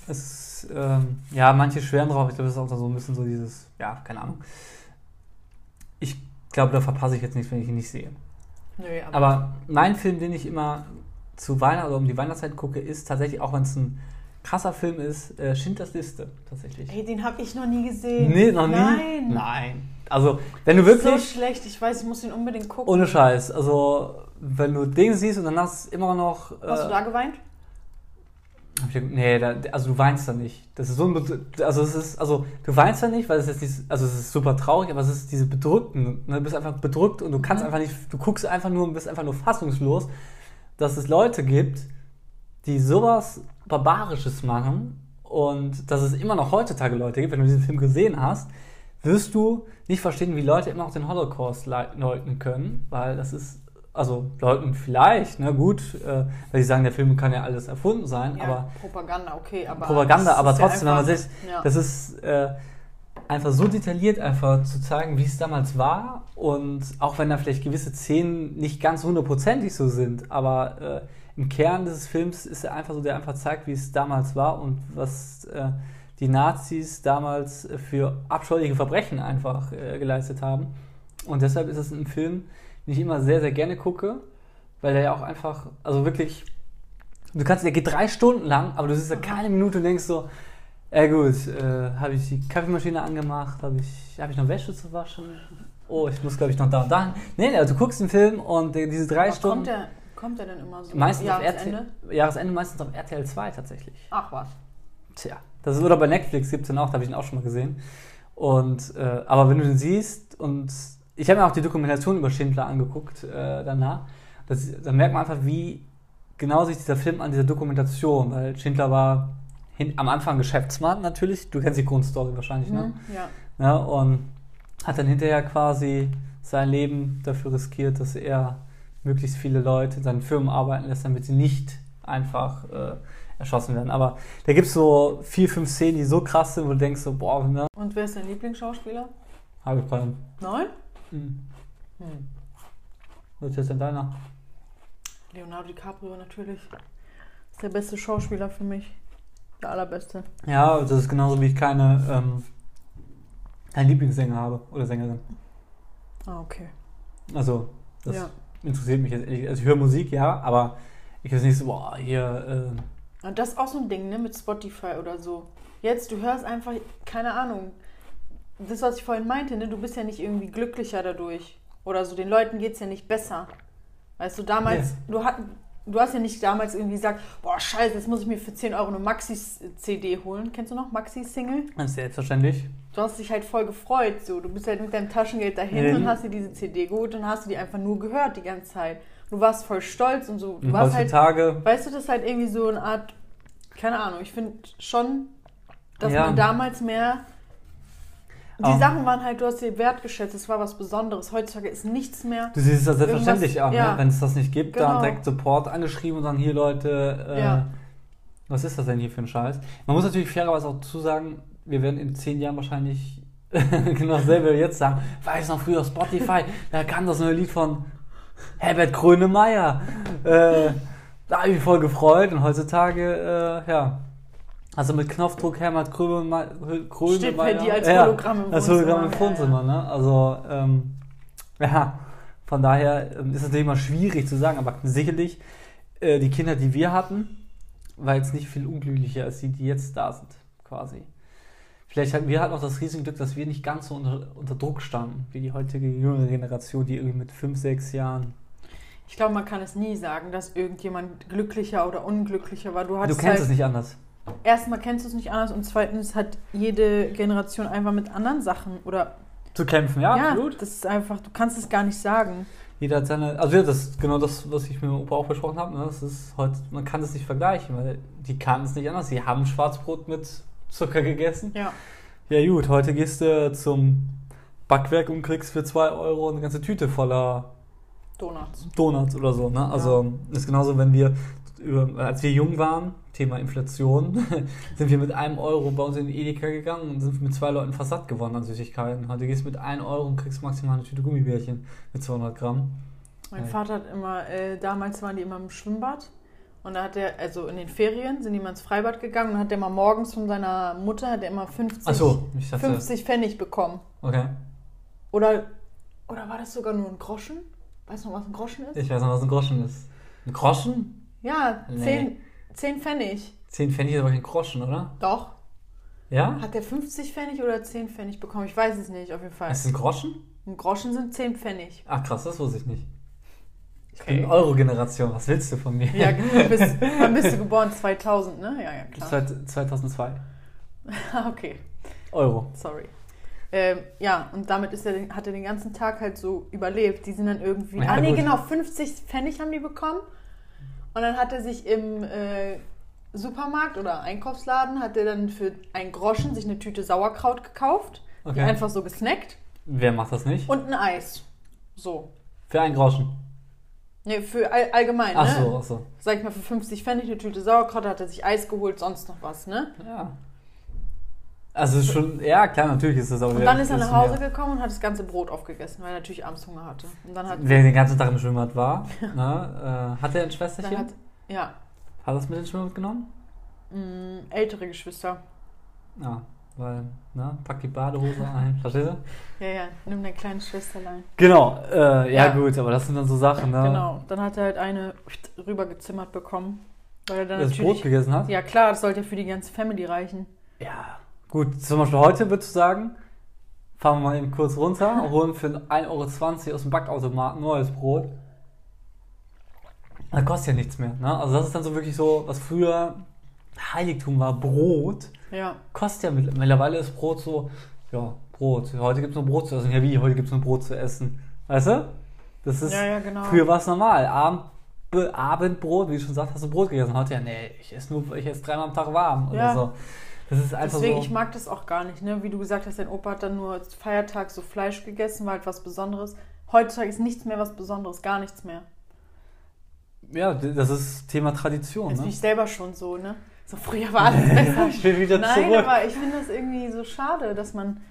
Es ist, ähm, ja, manche schweren drauf. Ich glaube, das ist auch so ein bisschen so dieses, ja, keine Ahnung. Ich glaube, da verpasse ich jetzt nichts, wenn ich ihn nicht sehe. Nö, aber, Aber mein Film, den ich immer zu Weihnachten oder um die Weihnachtszeit gucke, ist tatsächlich, auch wenn es ein krasser Film ist, äh, Schindlers Liste, tatsächlich. ey, den habe ich noch nie gesehen. Nee, noch nie? Nein. Nein. Also, wenn du So wirklich, schlecht, ich weiß, ich muss den unbedingt gucken. ohne Scheiß, also, wenn du den siehst und dann hast du immer noch... Hast äh, du da geweint? Nee, da, also du weinst da nicht. Das ist so ein, also es ist, also du weinst da nicht, weil es jetzt nicht, also es ist super traurig, aber es ist diese bedrückten, ne? du bist einfach bedrückt und du kannst einfach nicht, du guckst einfach nur und bist einfach nur fassungslos, dass es Leute gibt, die sowas Barbarisches machen und dass es immer noch heutzutage Leute gibt, wenn du diesen Film gesehen hast, wirst du nicht verstehen, wie Leute immer noch den Holocaust leugnen können, weil das ist, also leugnen vielleicht, ne, gut, äh, weil sie sagen, der Film kann ja alles erfunden sein, Ja, aber Propaganda, okay, aber. Propaganda, aber ist ja trotzdem, wenn man einfach- sich, ja. das ist äh, einfach so detailliert einfach zu zeigen, wie es damals war und auch wenn da vielleicht gewisse Szenen nicht ganz hundertprozentig so sind, aber äh, im Kern dieses Films ist er einfach so, der einfach zeigt, wie es damals war und was äh, die Nazis damals äh, für abscheuliche Verbrechen einfach äh, geleistet haben. Und deshalb ist es ein Film, den ich immer sehr, sehr gerne gucke, weil der ja auch einfach, also wirklich, du kannst, der geht drei Stunden lang, aber du sitzt da keine Minute und denkst so, ja gut, äh, habe ich die Kaffeemaschine angemacht, habe ich, hab ich noch Wäsche zu waschen? Oh, ich muss glaube ich noch da und da. Nee, nee, also du guckst den Film und äh, diese drei Aber Stunden. Kommt der, kommt der denn immer so? meistens auf Jahresende? RTL, Jahresende meistens auf RTL 2 tatsächlich. Ach was. Tja, das ist oder bei Netflix gibt es den auch, da habe ich ihn auch schon mal gesehen. Und äh, aber wenn du den siehst und ich habe mir auch die Dokumentation über Schindler angeguckt äh, danach, das, da merkt man einfach, wie genau sich dieser Film an dieser Dokumentation, weil Schindler war hin, am Anfang Geschäftsmann natürlich, du kennst die Grundstory wahrscheinlich, ne? Hm, ja. Ja, und hat dann hinterher quasi sein Leben dafür riskiert, dass er möglichst viele Leute in seinen Firmen arbeiten lässt, damit sie nicht einfach äh, erschossen werden. Aber da gibt es so vier, fünf Szenen, die so krass sind, wo du denkst so, boah, ne, Und wer ist dein Lieblingsschauspieler? habe ich keinen. Neun? Hm. Hm. Was ist jetzt denn deiner? Leonardo DiCaprio natürlich. Ist der beste Schauspieler für mich. Der allerbeste. Ja, das ist genauso wie ich keine ähm, einen Lieblingssänger habe oder Sängerin. Ah, okay. Also, das ja. interessiert mich jetzt ehrlich. Also ich höre Musik, ja, aber ich weiß nicht so, boah, hier, äh, Und das ist auch so ein Ding, ne, mit Spotify oder so. Jetzt, du hörst einfach, keine Ahnung. Das, was ich vorhin meinte, ne, du bist ja nicht irgendwie glücklicher dadurch. Oder so, den Leuten geht es ja nicht besser. Weißt du, damals, du, hat, du hast ja nicht damals irgendwie gesagt, boah, scheiße, jetzt muss ich mir für 10 Euro eine Maxi-CD holen. Kennst du noch Maxi-Single? selbstverständlich. Du hast dich halt voll gefreut, so. Du bist halt mit deinem Taschengeld dahin Ja. und hast dir diese CD geholt und hast du die einfach nur gehört die ganze Zeit. Du warst voll stolz und so. Du Und warst halt, heutzutage, weißt du, das ist halt irgendwie so eine Art, keine Ahnung, ich finde schon, dass Ja. man damals mehr. Die Auch- Sachen waren halt, du hast sie wertgeschätzt, es war was Besonderes. Heutzutage ist nichts mehr. Du siehst das selbstverständlich auch, ja. ne? wenn es das nicht gibt, dann Genau. direkt Support angeschrieben und sagen, hier Leute, äh, Ja. was ist das denn hier für ein Scheiß? Man muss natürlich fairerweise auch dazu sagen, wir werden in zehn Jahren wahrscheinlich [LAUGHS] genau dasselbe wie jetzt sagen, weiß noch früher Spotify, [LAUGHS] da kam das neue Lied von Herbert Grönemeyer. Äh, da habe ich mich voll gefreut und heutzutage, äh, ja, also mit Knopfdruck Herbert Grönemeyer. Steht dir als ja, Hologramm im als Wohnzimmer. Hologramm im Ja, Wohnzimmer, ne? Also, ähm, ja, von daher ähm, ist es natürlich immer schwierig zu sagen, aber sicherlich äh, die Kinder, die wir hatten, war jetzt nicht viel unglücklicher als die, die jetzt da sind, quasi. Vielleicht hatten wir halt auch das riesige Glück, dass wir nicht ganz so unter, unter Druck standen, wie die heutige jüngere Generation, die irgendwie mit fünf, sechs Jahren. Ich glaube, man kann es nie sagen, dass irgendjemand glücklicher oder unglücklicher war. Du, Du kennst halt, es nicht anders. Erstmal kennst du es nicht anders und zweitens hat jede Generation einfach mit anderen Sachen oder Zu kämpfen, ja, ja, absolut. das ist einfach, du kannst es gar nicht sagen. Jeder hat seine, also ja, das ist genau das, was ich mit dem Opa auch besprochen habe. Ne? Das ist heute, man kann es nicht vergleichen, weil die kannten es nicht anders. Sie haben Schwarzbrot mit Zucker gegessen. Ja. Ja gut, heute gehst du zum Backwerk und kriegst für 2 Euro eine ganze Tüte voller Donuts. Donuts oder so. Ne? Also ist genauso, wenn wir, über, als wir jung waren, Thema Inflation, [LAUGHS] sind wir mit einem Euro bei uns in den Edeka gegangen und sind mit zwei Leuten fast satt geworden an Süßigkeiten. Heute gehst du mit 1 Euro und kriegst maximal eine Tüte Gummibärchen mit 200 Gramm. Mein Ja. Vater hat immer, äh, damals waren die immer im Schwimmbad und da hat er, also in den Ferien sind die immer ins Freibad gegangen und hat der mal morgens von seiner Mutter, hat er immer 50, Ach so, ich dachte, 50 Pfennig bekommen. okay. Oder, oder war das sogar nur ein Groschen? Weißt du noch, was ein Groschen ist? Ich weiß noch, was ein Groschen ist. Ein Groschen? Ja, Nee. 10, 10 Pfennig. 10 Pfennig ist aber kein Groschen, oder? Doch. Ja? Hat der 50 Pfennig oder 10 Pfennig bekommen? Ich weiß es nicht, auf jeden Fall. Ist es ein Groschen? Ein Groschen sind 10 Pfennig. Ach krass, das wusste ich nicht. Ich Okay. bin Euro-Generation, was willst du von mir? Ja, [LAUGHS] du bist, wann bist du geboren? 2000, ne? Ja, ja, klar. Zweit- 2002. [LAUGHS] Ah, okay. Euro. Sorry. Ähm, ja, und damit ist er, den- hat er den ganzen Tag halt so überlebt. Die sind dann irgendwie. Ja, ah, nee, gut. genau, 50 Pfennig haben die bekommen. Und dann hat er sich im äh, Supermarkt oder Einkaufsladen, hat er dann für einen Groschen sich eine Tüte Sauerkraut gekauft. Die Okay. einfach so gesnackt. Wer macht das nicht? Und ein Eis. So. Für einen Groschen. Ne, für all, allgemein, Ach ne? so, ach so. Sag ich mal, für 50 Pfennig eine Tüte Sauerkraut, hat er sich Eis geholt, sonst noch was, ne? Ja. Also schon, ja klar, natürlich ist das auch Und dann ist er nach Hause mehr. gekommen und hat das ganze Brot aufgegessen, weil er natürlich abends Hunger hatte. Und dann hat, Wer den ganzen Tag im Schwimmbad war, [LAUGHS] ne, äh, hat er ein Schwesterchen? Hat, hat ja, er das mit ins Schwimmbad genommen? mh, ältere Geschwister. Ja, weil, ne, pack die Badehose ein, [LAUGHS] verstehst du? Ja, ja, nimm dein kleines Schwesterlein. Genau, äh, ja, Ja. gut, aber das sind dann so Sachen, ne? Genau. Dann hat er halt eine rübergezimmert bekommen. Weil er dann Das Brot gegessen hat? Ja, klar, das sollte ja für die ganze Family reichen. Ja, gut. Zum Beispiel heute würdest du sagen, fahren wir mal eben kurz runter und holen für 1,20 Euro aus dem Backautomaten neues Brot. Das kostet ja nichts mehr. Ne? Also das ist dann so wirklich so, was früher Heiligtum war, Brot. Ja. Kostet ja mit- mittlerweile ist Brot so, ja, Brot. Heute gibt es nur Brot zu essen. Ja, wie? Heute gibt es nur Brot zu essen. Weißt du? Das ist, Ja, ja, genau. früher war es normal. Abend, Be- Abendbrot, wie du schon sagst, hast du Brot gegessen. Heute ja, nee, ich esse nur, ich esse dreimal am Tag warm oder so. Das ist einfach Deswegen, so. ich mag das auch gar nicht, ne? Wie du gesagt hast, dein Opa hat dann nur Feiertag so Fleisch gegessen, war halt was Besonderes. Heutzutage ist nichts mehr was Besonderes, gar nichts mehr. Ja, das ist Thema Tradition. Jetzt Ne? bin ich selber schon so, ne? So früher war alles [LAUGHS] besser. ich will wieder Nein, zurück. aber ich finde das irgendwie so schade, dass man,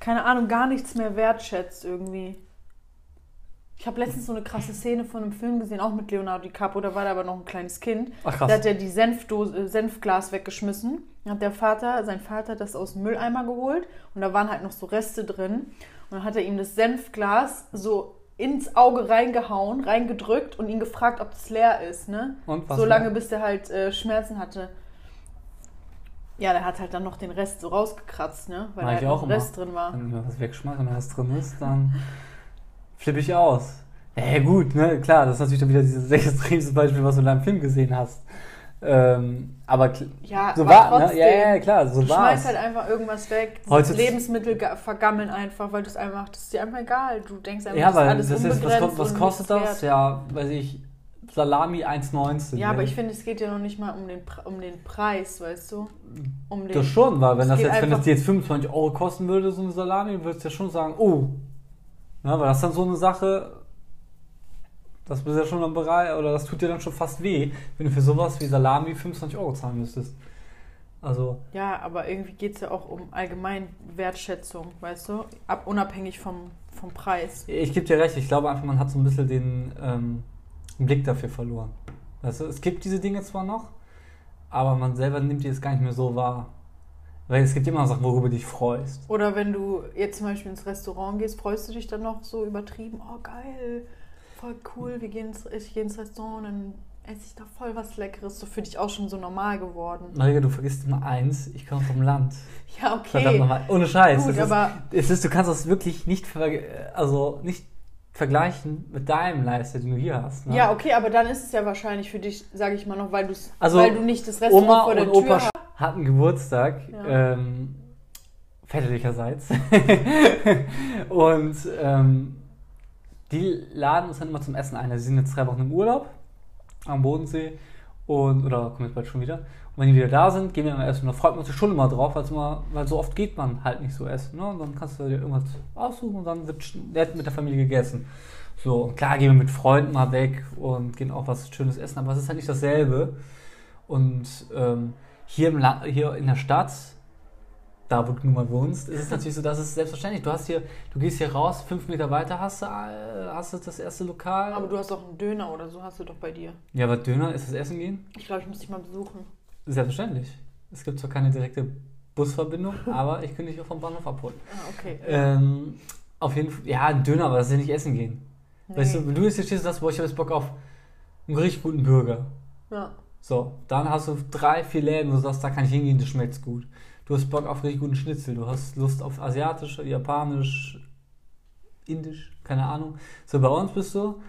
keine Ahnung, gar nichts mehr wertschätzt irgendwie. Ich habe letztens so eine krasse Szene von einem Film gesehen, auch mit Leonardo DiCaprio, da war da aber noch ein kleines Kind. Ach krass. Da hat er die Senfdose, äh, Senfglas weggeschmissen. Dann hat der Vater, sein Vater das aus dem Mülleimer geholt und da waren halt noch so Reste drin. Und dann hat er ihm das Senfglas so ins Auge reingehauen, reingedrückt und ihn gefragt, ob das leer ist, ne? Und was so lange, war? bis der halt äh, Schmerzen hatte. Ja, der hat halt dann noch den Rest so rausgekratzt, ne? Weil da halt auch noch immer. Rest drin war. Wenn mir was wegschmeißen und was drin ist, dann [LAUGHS] flippe ich aus. Ja, gut, ne, klar, das ist natürlich dann wieder dieses [LAUGHS] extremste Beispiel, was du in deinem Film gesehen hast. Ähm, aber Ja, so aber war, ne? trotzdem. Ja, ja, klar, so Du war schmeißt halt einfach irgendwas weg. Heute- Lebensmittel ga- vergammeln einfach, weil du es einfach, das ist dir einfach egal. Du denkst einfach, ja, das ist weil alles das ist, was, was kostet das? wert. Ja, weiß ich, Salami 1,19. Ja, aber ne? ich finde, es geht ja noch nicht mal um den, um den Preis, weißt du? Um den, Das schon, weil wenn das, jetzt, wenn das dir jetzt 25 Euro kosten würde, so eine Salami, würdest du ja schon sagen, oh. Ja, weil das ist dann so eine Sache, das bist ja schon am Bereich, oder das tut dir dann schon fast weh, wenn du für sowas wie Salami 25 Euro zahlen müsstest. Also, Ja, aber irgendwie geht es ja auch um allgemein Wertschätzung, weißt du? Ab, unabhängig vom, vom Preis. ich gebe dir recht, ich glaube einfach, man hat so ein bisschen den ähm, Blick dafür verloren. Weißt du, es gibt diese Dinge zwar noch, aber man selber nimmt die jetzt gar nicht mehr so wahr. Weil es gibt immer Sachen, worüber du dich freust. Oder wenn du jetzt zum Beispiel ins Restaurant gehst, freust du dich dann noch so übertrieben, oh geil, voll cool, wir gehen ins, ich gehe ins Restaurant und dann esse ich da voll was Leckeres. So für dich auch schon so normal geworden. Marika, du vergisst immer eins, ich komme vom Land. Ja, okay. Verdammt nochmal, ohne Scheiß. Gut, es ist, aber es ist, du kannst das wirklich nicht, also nicht vergleichen mit deinem Lifestyle, den du hier hast. Ne? Ja, okay, aber dann ist es ja wahrscheinlich für dich, sage ich mal noch, weil, du's, Also, weil du nicht das Restaurant Oma vor der und Tür Opa hast. hatten Geburtstag, Ja. ähm, väterlicherseits. [LAUGHS] und ähm, die laden uns dann immer zum Essen ein. Also, Sie sind jetzt drei Wochen im Urlaub am Bodensee und oder kommen jetzt bald schon wieder. Und wenn die wieder da sind, gehen wir immer essen. Und da freut man sich schon immer drauf, immer, weil so oft geht man halt nicht so essen. Ne? Und dann kannst du dir irgendwas aussuchen und dann wird nett mit der Familie gegessen. So, klar gehen wir mit Freunden mal weg und gehen auch was Schönes essen, aber es ist halt nicht dasselbe. Und ähm, hier, im La hier in der Stadt, da wo du nun mal wohnst, ist es natürlich so, dass es selbstverständlich, du hast hier, du gehst hier raus, fünf Meter weiter hast du, äh, hast du das erste Lokal. Aber du hast auch einen Döner oder so, hast du doch bei dir. ja, aber Döner, ist das Essen gehen? Ich glaube, ich muss dich mal besuchen. Selbstverständlich. Es gibt zwar keine direkte Busverbindung, [LAUGHS] aber ich könnte dich auch vom Bahnhof abholen. Ah, okay. Ähm, auf jeden Fall, ja, ein Döner, aber das ist ja nicht essen gehen. Weißt du, wenn du jetzt hier stehst und sagst, boah, ich habe jetzt Bock auf einen richtig guten Burger. Ja. So, dann hast du drei, vier Läden, wo du sagst, da kann ich hingehen, das schmeckt gut. Du hast Bock auf richtig guten Schnitzel, du hast Lust auf asiatisch, japanisch, indisch, keine Ahnung. So, bei uns bist du,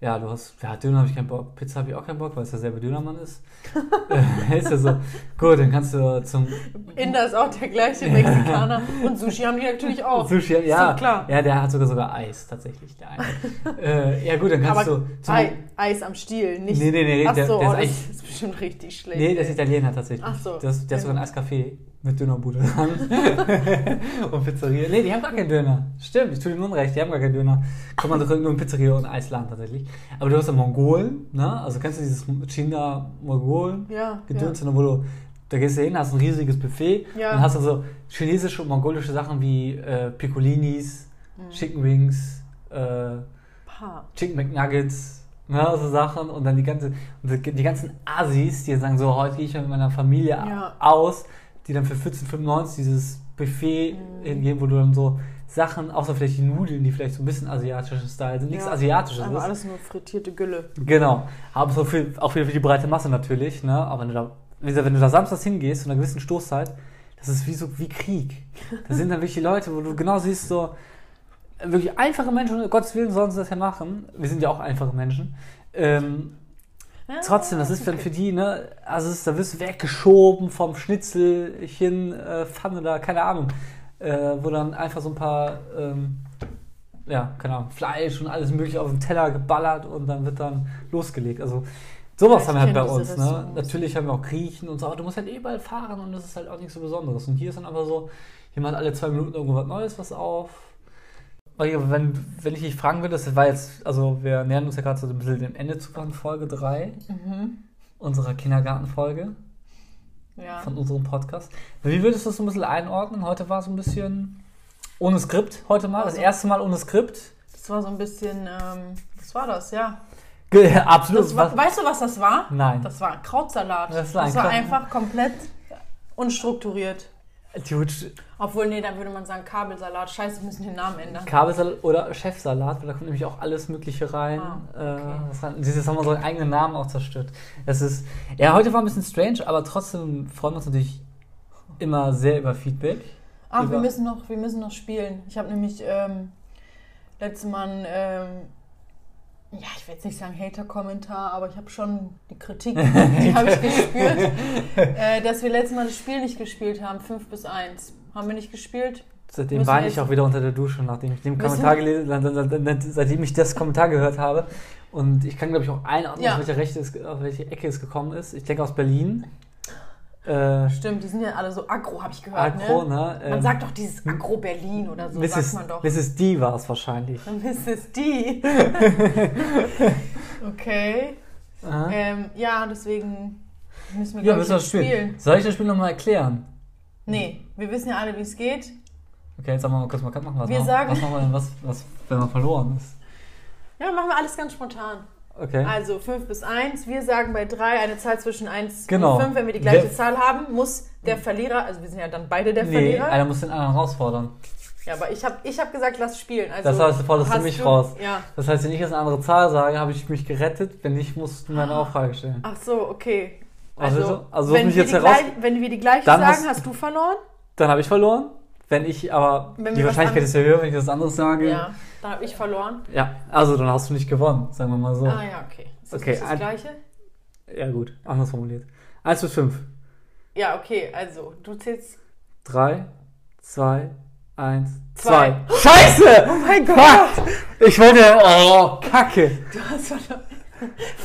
ja, du hast, ja, Döner habe ich keinen Bock, Pizza habe ich auch keinen Bock, weil es derselbe Dönermann ist. [LAUGHS] äh, ist ja so, gut, dann kannst du zum Inder ist auch der gleiche Mexikaner. Und Sushi haben die natürlich auch. Sushi, ja, So, klar. ja, der hat sogar sogar Eis, tatsächlich, der eine. [LAUGHS] äh, ja gut, dann kannst Aber du zum, Ei, Eis am Stiel, nicht. Nee, nee, nee, Ach der- so, der ist oh, das ist bestimmt richtig schlecht. Nee, das ist Italiener tatsächlich. Ach so. Das, der hat sogar ein Eiscafé. Mit Dönerbude dran. [LAUGHS] und Pizzeria. Nee, die haben gar keinen Döner. Stimmt, ich tue dir Unrecht, die haben gar keinen Döner. Kommt man doch nur in Pizzeria und Eisladen tatsächlich. Aber du hast ja Mongolen, ne? Also kennst du dieses China-Mongolen? Ja. Gedöns, ja. wo du, da gehst du hin, hast ein riesiges Buffet Ja. und hast also chinesische und mongolische Sachen wie äh, Piccolinis, Mhm. Chicken Wings, äh. Chicken McNuggets, ne, so Sachen und dann die ganze die die ganzen Assis, die sagen so, heute gehe ich mit meiner Familie Ja. aus, die dann für 14,95 dieses Buffet Mhm. hingehen, wo du dann so Sachen, außer vielleicht die Nudeln, die vielleicht so ein bisschen asiatisches Style sind, nichts Ja. Asiatisches Aber ist. alles nur frittierte Gülle. Genau. Aber so viel, auch wieder für die breite Masse natürlich, ne? Aber wenn du da, wie gesagt, wenn du da samstags hingehst zu einer gewissen Stoßzeit, das ist wie so wie Krieg. Da sind dann wirklich die Leute, wo du genau siehst, so äh, wirklich einfache Menschen, um Gottes Willen sollen sie das ja machen. Wir sind ja auch einfache Menschen. Ähm, trotzdem, das ist dann für die, ne, also es ist, da wirst du weggeschoben vom Schnitzelchen, äh, Pfanne da, keine Ahnung, äh, wo dann einfach so ein paar, ähm, ja, keine Ahnung, Fleisch und alles mögliche auf den Teller geballert und dann wird dann losgelegt. Also sowas haben wir halt bei uns, ne? Natürlich haben wir auch Griechen und so, aber du musst halt überall fahren und das ist halt auch nichts so Besonderes. Und hier ist dann einfach so, hier macht alle zwei Minuten irgendwo was Neues was auf. Wenn, wenn ich dich fragen würde, das war jetzt, also wir nähern uns ja gerade so ein bisschen dem Ende zu von Folge 3 Mhm. unserer Kindergartenfolge Ja. von unserem Podcast. Wie würdest du das so ein bisschen einordnen? Heute war es ein bisschen ohne Skript, heute mal. Das Also- erste Mal ohne Skript. Das war so ein bisschen, ähm, was war das, ja. Ge- Absolut. Das war, Was- weißt du, was das war? Nein. Das war Krautsalat. Das Das war war, ein Kraut- einfach komplett unstrukturiert. Theoretisch Obwohl, nee, dann würde man sagen Kabelsalat. Scheiße, wir müssen den Namen ändern. Kabelsalat oder Chefsalat, weil da kommt nämlich auch alles Mögliche rein. Ah, okay. äh, was rein- dieses haben wir so einen eigenen Namen auch zerstört. Es ist, ja, heute war ein bisschen strange, aber trotzdem freuen wir uns natürlich immer sehr über Feedback. Ach, wir Über- müssen noch, wir müssen noch spielen. Ich habe nämlich ähm, letztes Mal, ähm, ja, ich will jetzt nicht sagen Hater-Kommentar, aber ich habe schon die Kritik, [LAUGHS] die habe ich gespürt, [LAUGHS] äh, dass wir letztes Mal das Spiel nicht gespielt haben, 5 bis 1. Haben wir nicht gespielt? Seitdem Müssen weine wir ich auch wieder unter der Dusche, nachdem ich den Kommentar gelesen habe, seitdem ich das Kommentar gehört habe. Und ich kann, glaube ich, auch einordnen, Ja. aus, welcher Rechte es, aus welche Ecke es gekommen ist. Ich denke aus Berlin. Äh, Stimmt, die sind ja alle so aggro, habe ich gehört. Agro, ne? ne? Man Ähm, sagt doch dieses Agro Berlin oder so, Mrs. sagt man doch. Mrs. D war es wahrscheinlich. [LAUGHS] Mrs. D. [LAUGHS] okay. Ähm, ja, deswegen müssen wir, ja, müssen ich, spielen. spielen. Soll ich das Spiel nochmal erklären? Nee, wir wissen ja alle, wie es geht. Okay, jetzt sagen wir mal kurz mal Cut machen. Was Wir machen, sagen- was machen wir denn, was, was, wenn man verloren ist? Ja, machen wir alles ganz spontan. Okay. Also 5 bis 1. Wir sagen bei 3 eine Zahl zwischen 1 Genau. und 5. Wenn wir die gleiche Wer- Zahl haben, muss der Verlierer, also wir sind ja dann beide der nee, Verlierer. einer muss den anderen herausfordern. Ja, aber ich habe ich hab gesagt, lass spielen. Also Das heißt, du forderst du mich raus. Ja. Das heißt, wenn ich jetzt eine andere Zahl sage, habe ich mich gerettet. Wenn nicht, musst du mir eine Aufrage stellen. Ach so, okay. Also, Also, also, also du wenn, wir jetzt die heraus... gleich, wenn wir die gleiche sagen, hast- hast, du verloren. Dann habe ich verloren. Wenn ich aber... Wenn die Wahrscheinlichkeit ist ja höher, wenn ich was anderes sage. Ja, dann habe ich verloren. Ja, also dann hast du nicht gewonnen, sagen wir mal so. Ah ja, okay. Ist das Okay, nicht das ein- gleiche? Ja gut, anders formuliert. 1 bis 5. Ja, okay, also du zählst. 3, 2, 1, Zwei. 2. Scheiße! Oh mein Gott! Ich wollte... Oh, Kacke. Du hast verloren.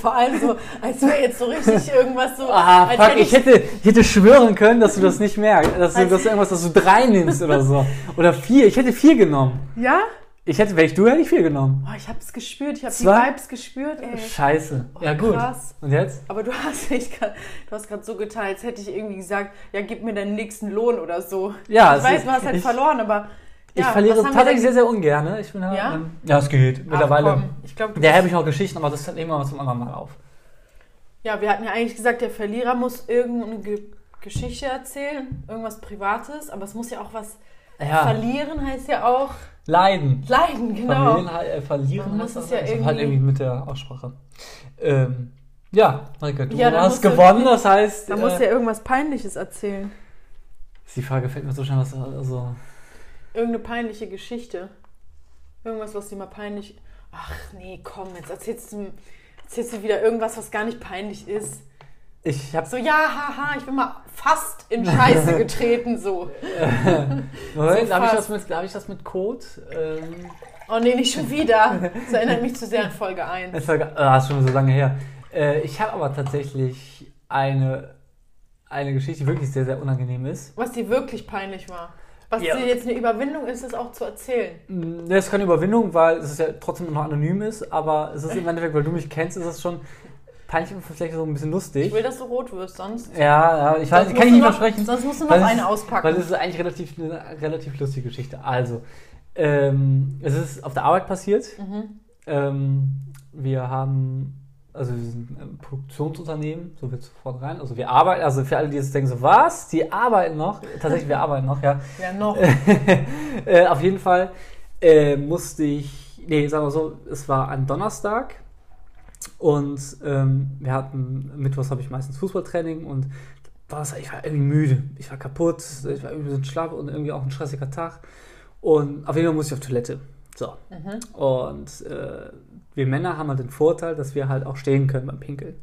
Vor allem so, als wäre jetzt so richtig irgendwas so. Ah, fuck, ich hätte, ich hätte schwören können, dass du das nicht merkst. Dass du, dass du irgendwas, dass du drei nimmst oder so. Oder vier. Ich hätte vier genommen. Ja? Ich hätte, wäre ich du, hätte ich vier genommen. Oh, ich hab's gespürt, ich hab die? Vibes gespürt, ey. Scheiße. Oh, ja, gut. krass. Und jetzt? Aber du hast grad, du hast gerade so getan, als hätte ich irgendwie gesagt, ja, gib mir deinen nächsten Lohn oder so. Ja, ich es weiß, ist- du hast halt ich- verloren, aber. Ich ja, verliere tatsächlich sehr, sehr ungern. ne? Ich bin halt, Ja? ähm, ja, es geht. Mittlerweile. Ach, ich glaube, Da habe ich noch Geschichten, aber das nehmen wir mal zum anderen Mal auf. Ja, wir hatten ja eigentlich gesagt, der Verlierer muss irgendeine Ge Geschichte erzählen, irgendwas Privates, aber es muss ja auch was. Ja, Verlieren heißt ja auch leiden. leiden, genau. Verlieren, äh, verlieren Man heißt das ja also irgendwie- halt irgendwie mit der Aussprache. Ähm, ja, Marika, du Ja, hast musst gewonnen, das heißt. Da muss äh, ja irgendwas Peinliches erzählen. die Frage fällt mir so schnell was. Also, Irgendeine peinliche Geschichte. Irgendwas, was dir mal peinlich. Ach nee, komm, jetzt erzählst du, erzählst du wieder irgendwas, was gar nicht peinlich ist. ich habe So, ja, haha, ich bin mal fast in Scheiße [LAUGHS] getreten, so. Moment, So habe ich, das mit- hab ich das mit Code? Ähm, Oh nee, nicht schon wieder. Das erinnert mich zu sehr an [LAUGHS] Folge 1. das war, ah, ist schon so lange her. Äh, ich habe aber tatsächlich eine eine Geschichte, die wirklich sehr, sehr unangenehm ist. Was dir wirklich peinlich war. Was Ja. dir jetzt eine Überwindung ist, das auch zu erzählen. Mm, Das ist keine Überwindung, weil es ist ja trotzdem noch anonym ist, aber es ist im [LAUGHS] Endeffekt, weil du mich kennst, ist es schon peinlich und vielleicht so ein bisschen lustig. Ich will, dass du rot wirst, sonst. Ja, ja, ich weiß, kann ich nicht noch, versprechen. Sonst musst du noch es- eine auspacken. Weil es ist eigentlich relativ, eine relativ lustige Geschichte. Also, ähm, es ist auf der Arbeit passiert. Mhm. Ähm, wir haben, also wir sind ein Produktionsunternehmen, so wird sofort rein. Also wir arbeiten, also für alle, die jetzt denken so, was? Die arbeiten noch? Tatsächlich, wir arbeiten noch, ja. [LAUGHS] Ja, noch. [LAUGHS] äh, auf jeden Fall äh, musste ich, nee, sagen wir so, es war ein Donnerstag und ähm, wir hatten, Mittwochs habe ich meistens Fußballtraining und war es- ich war irgendwie müde, ich war kaputt, ich war irgendwie so ein Schlaf und irgendwie auch ein stressiger Tag und auf jeden Fall musste ich auf Toilette. So. Mhm. Und äh, wir Männer haben halt den Vorteil, dass wir halt auch stehen können beim Pinkeln.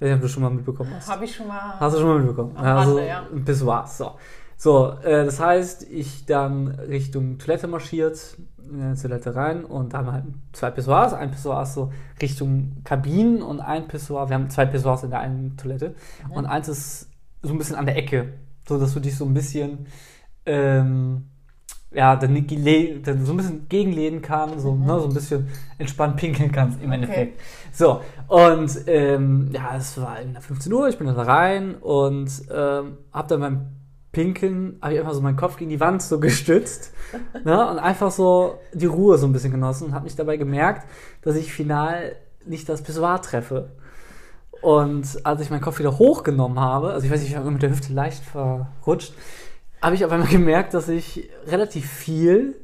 Ich ob du schon mal mitbekommen hast. Habe ich schon mal. Hast du schon mal mitbekommen? Also, Rande, ja. ein Pissoir. So, so äh, das heißt, ich dann Richtung Toilette marschiert, in die Toilette rein und da haben wir halt zwei Pissoirs. Ein Pissoir ist so Richtung Kabinen und ein Pissoir, wir haben zwei Pissoirs in der einen Toilette Mhm. und eins ist so ein bisschen an der Ecke, so dass du dich so ein bisschen ähm, ja, dann, dann so ein bisschen gegenlehnen kann, so, ne, so ein bisschen entspannt pinkeln kannst im Okay. Endeffekt. So, und ähm, ja, es war in 15 Uhr, ich bin dann da rein und ähm, hab dann beim Pinkeln, habe ich einfach so meinen Kopf gegen die Wand so [LAUGHS] gestützt ne, und einfach so die Ruhe so ein bisschen genossen und habe mich dabei gemerkt, dass ich final nicht das Pissoir treffe. Und als ich meinen Kopf wieder hochgenommen habe, also ich weiß nicht, ich war mit der Hüfte leicht verrutscht, habe ich auf einmal gemerkt, dass ich relativ viel,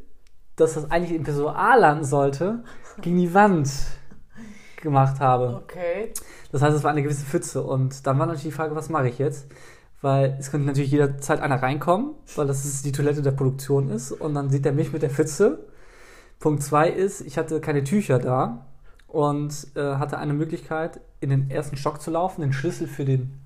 dass das eigentlich im Pissoir landen sollte, gegen die Wand gemacht habe. Okay. Das heißt, es war eine gewisse Pfütze. Und dann war natürlich die Frage, was mache ich jetzt? Weil es könnte natürlich jederzeit einer reinkommen, weil das ist die Toilette der Produktion ist. Und dann sieht er mich mit der Pfütze. Punkt zwei ist, ich hatte keine Tücher da und äh, hatte eine Möglichkeit, in den ersten Stock zu laufen, den Schlüssel für den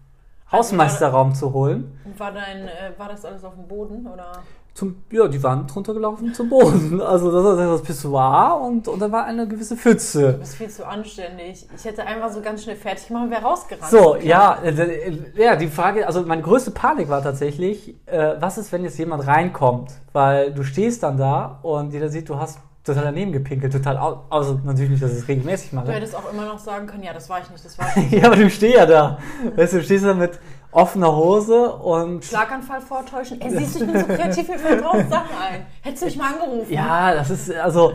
Hausmeisterraum zu holen. Und war dein, äh, war das alles auf dem Boden oder? Zum, ja, die Wand runtergelaufen zum Boden. [LAUGHS] Also das war das Pissoir und, und da war eine gewisse Du Pfütze. bist viel zu anständig. Ich hätte einfach so ganz schnell fertig gemacht und wäre rausgerannt. So, ja, äh, äh, ja, die Frage, also meine größte Panik war tatsächlich, äh, was ist, wenn jetzt jemand reinkommt? Weil du stehst dann da und jeder sieht, du hast total daneben gepinkelt, total, au- also natürlich nicht, dass ich es regelmäßig Du mache. hättest auch immer noch sagen können, ja, das war ich nicht, das war [LAUGHS] ich nicht. ja, aber du stehst ja da. Weißt du, du stehst da mit offener Hose und Schlaganfall vortäuschen. Ey, siehst du, ich bin so kreativ, mir fallen tausend Sachen ein. Hättest du mich mal angerufen? Ja, das ist, also,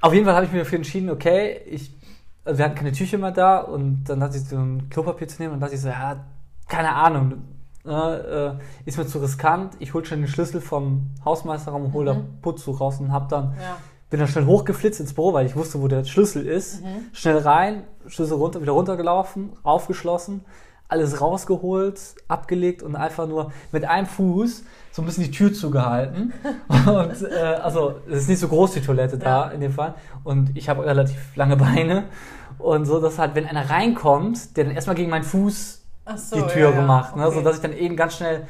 auf jeden Fall habe ich mir dafür entschieden, okay, ich, also wir hatten keine Tücher mehr da und dann hatte ich so ein Klopapier zu nehmen und dachte ich so, ja, keine Ahnung, äh, äh, ist mir zu riskant, ich hol schon den Schlüssel vom Hausmeisterraum und hol da Putztuch raus und hab dann, Ja. Bin dann schnell hochgeflitzt ins Büro, weil ich wusste, wo der Schlüssel ist, schnell rein, Schlüssel runter, wieder runtergelaufen, aufgeschlossen, alles rausgeholt, abgelegt und einfach nur mit einem Fuß so ein bisschen die Tür zugehalten. [LAUGHS] Und äh, also es ist nicht so groß die Toilette da Ja. in dem Fall. Und ich habe relativ lange Beine. Und so, dass halt, wenn einer reinkommt, der dann erstmal gegen meinen Fuß so, die Tür ja. gemacht, ne? Okay. so dass ich dann eben ganz schnell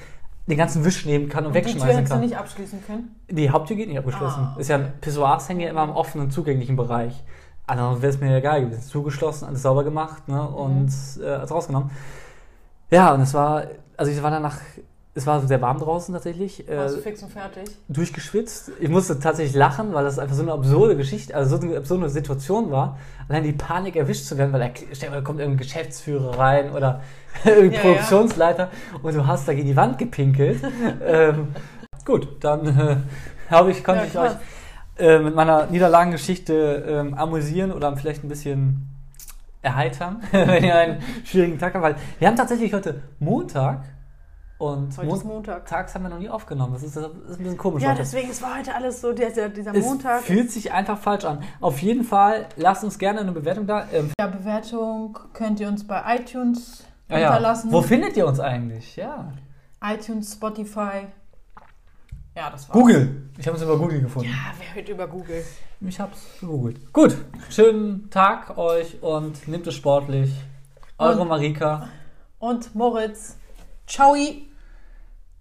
den ganzen Wisch nehmen kann und, Und die Tür wegschmeißen hättest du kann. nicht abschließen können? Die Haupttür geht nicht abgeschlossen. Ah, Ist ja Pissoirs hängen ja immer im offenen, zugänglichen Bereich. Also wäre es mir egal gewesen. Zugeschlossen, alles sauber gemacht ne? und Mhm. äh, alles rausgenommen. Ja, und es war, also ich war danach, es war sehr warm draußen tatsächlich. Äh, Warst du fix und fertig? durchgeschwitzt. Ich musste tatsächlich lachen, weil das einfach so eine absurde Geschichte, also so eine absurde Situation war. Allein die Panik erwischt zu werden, weil da, kommt irgendein Geschäftsführer rein oder [LAUGHS] irgendein Ja, Produktionsleiter und du hast da gegen die Wand gepinkelt. [LAUGHS] ähm, gut, dann äh, habe ich, konnte Ja, ich euch äh, mit meiner Niederlagengeschichte ähm, amüsieren oder vielleicht ein bisschen erheitern, [LAUGHS] wenn ihr einen schwierigen Tag habt. Weil wir haben tatsächlich heute Montag und Heute ist Mon- Montag. Tags haben wir noch nie aufgenommen. Das ist, das ist ein bisschen komisch. Ja, heute. deswegen, es war heute alles so, dieser, dieser es Montag. fühlt sich einfach falsch an. Auf jeden Fall, lasst uns gerne eine Bewertung da. Ähm, Ja, Bewertung könnt ihr uns bei iTunes ja, ja. hinterlassen. Wo findet ihr uns eigentlich? Ja. iTunes, Spotify. Ja, das war's. Google. Ich habe es über Google gefunden. Ja, wer hört über Google? Ich habe es gegoogelt. Gut, schönen Tag euch und nehmt es sportlich. Eure Und- Marika. Und Moritz. Ciao.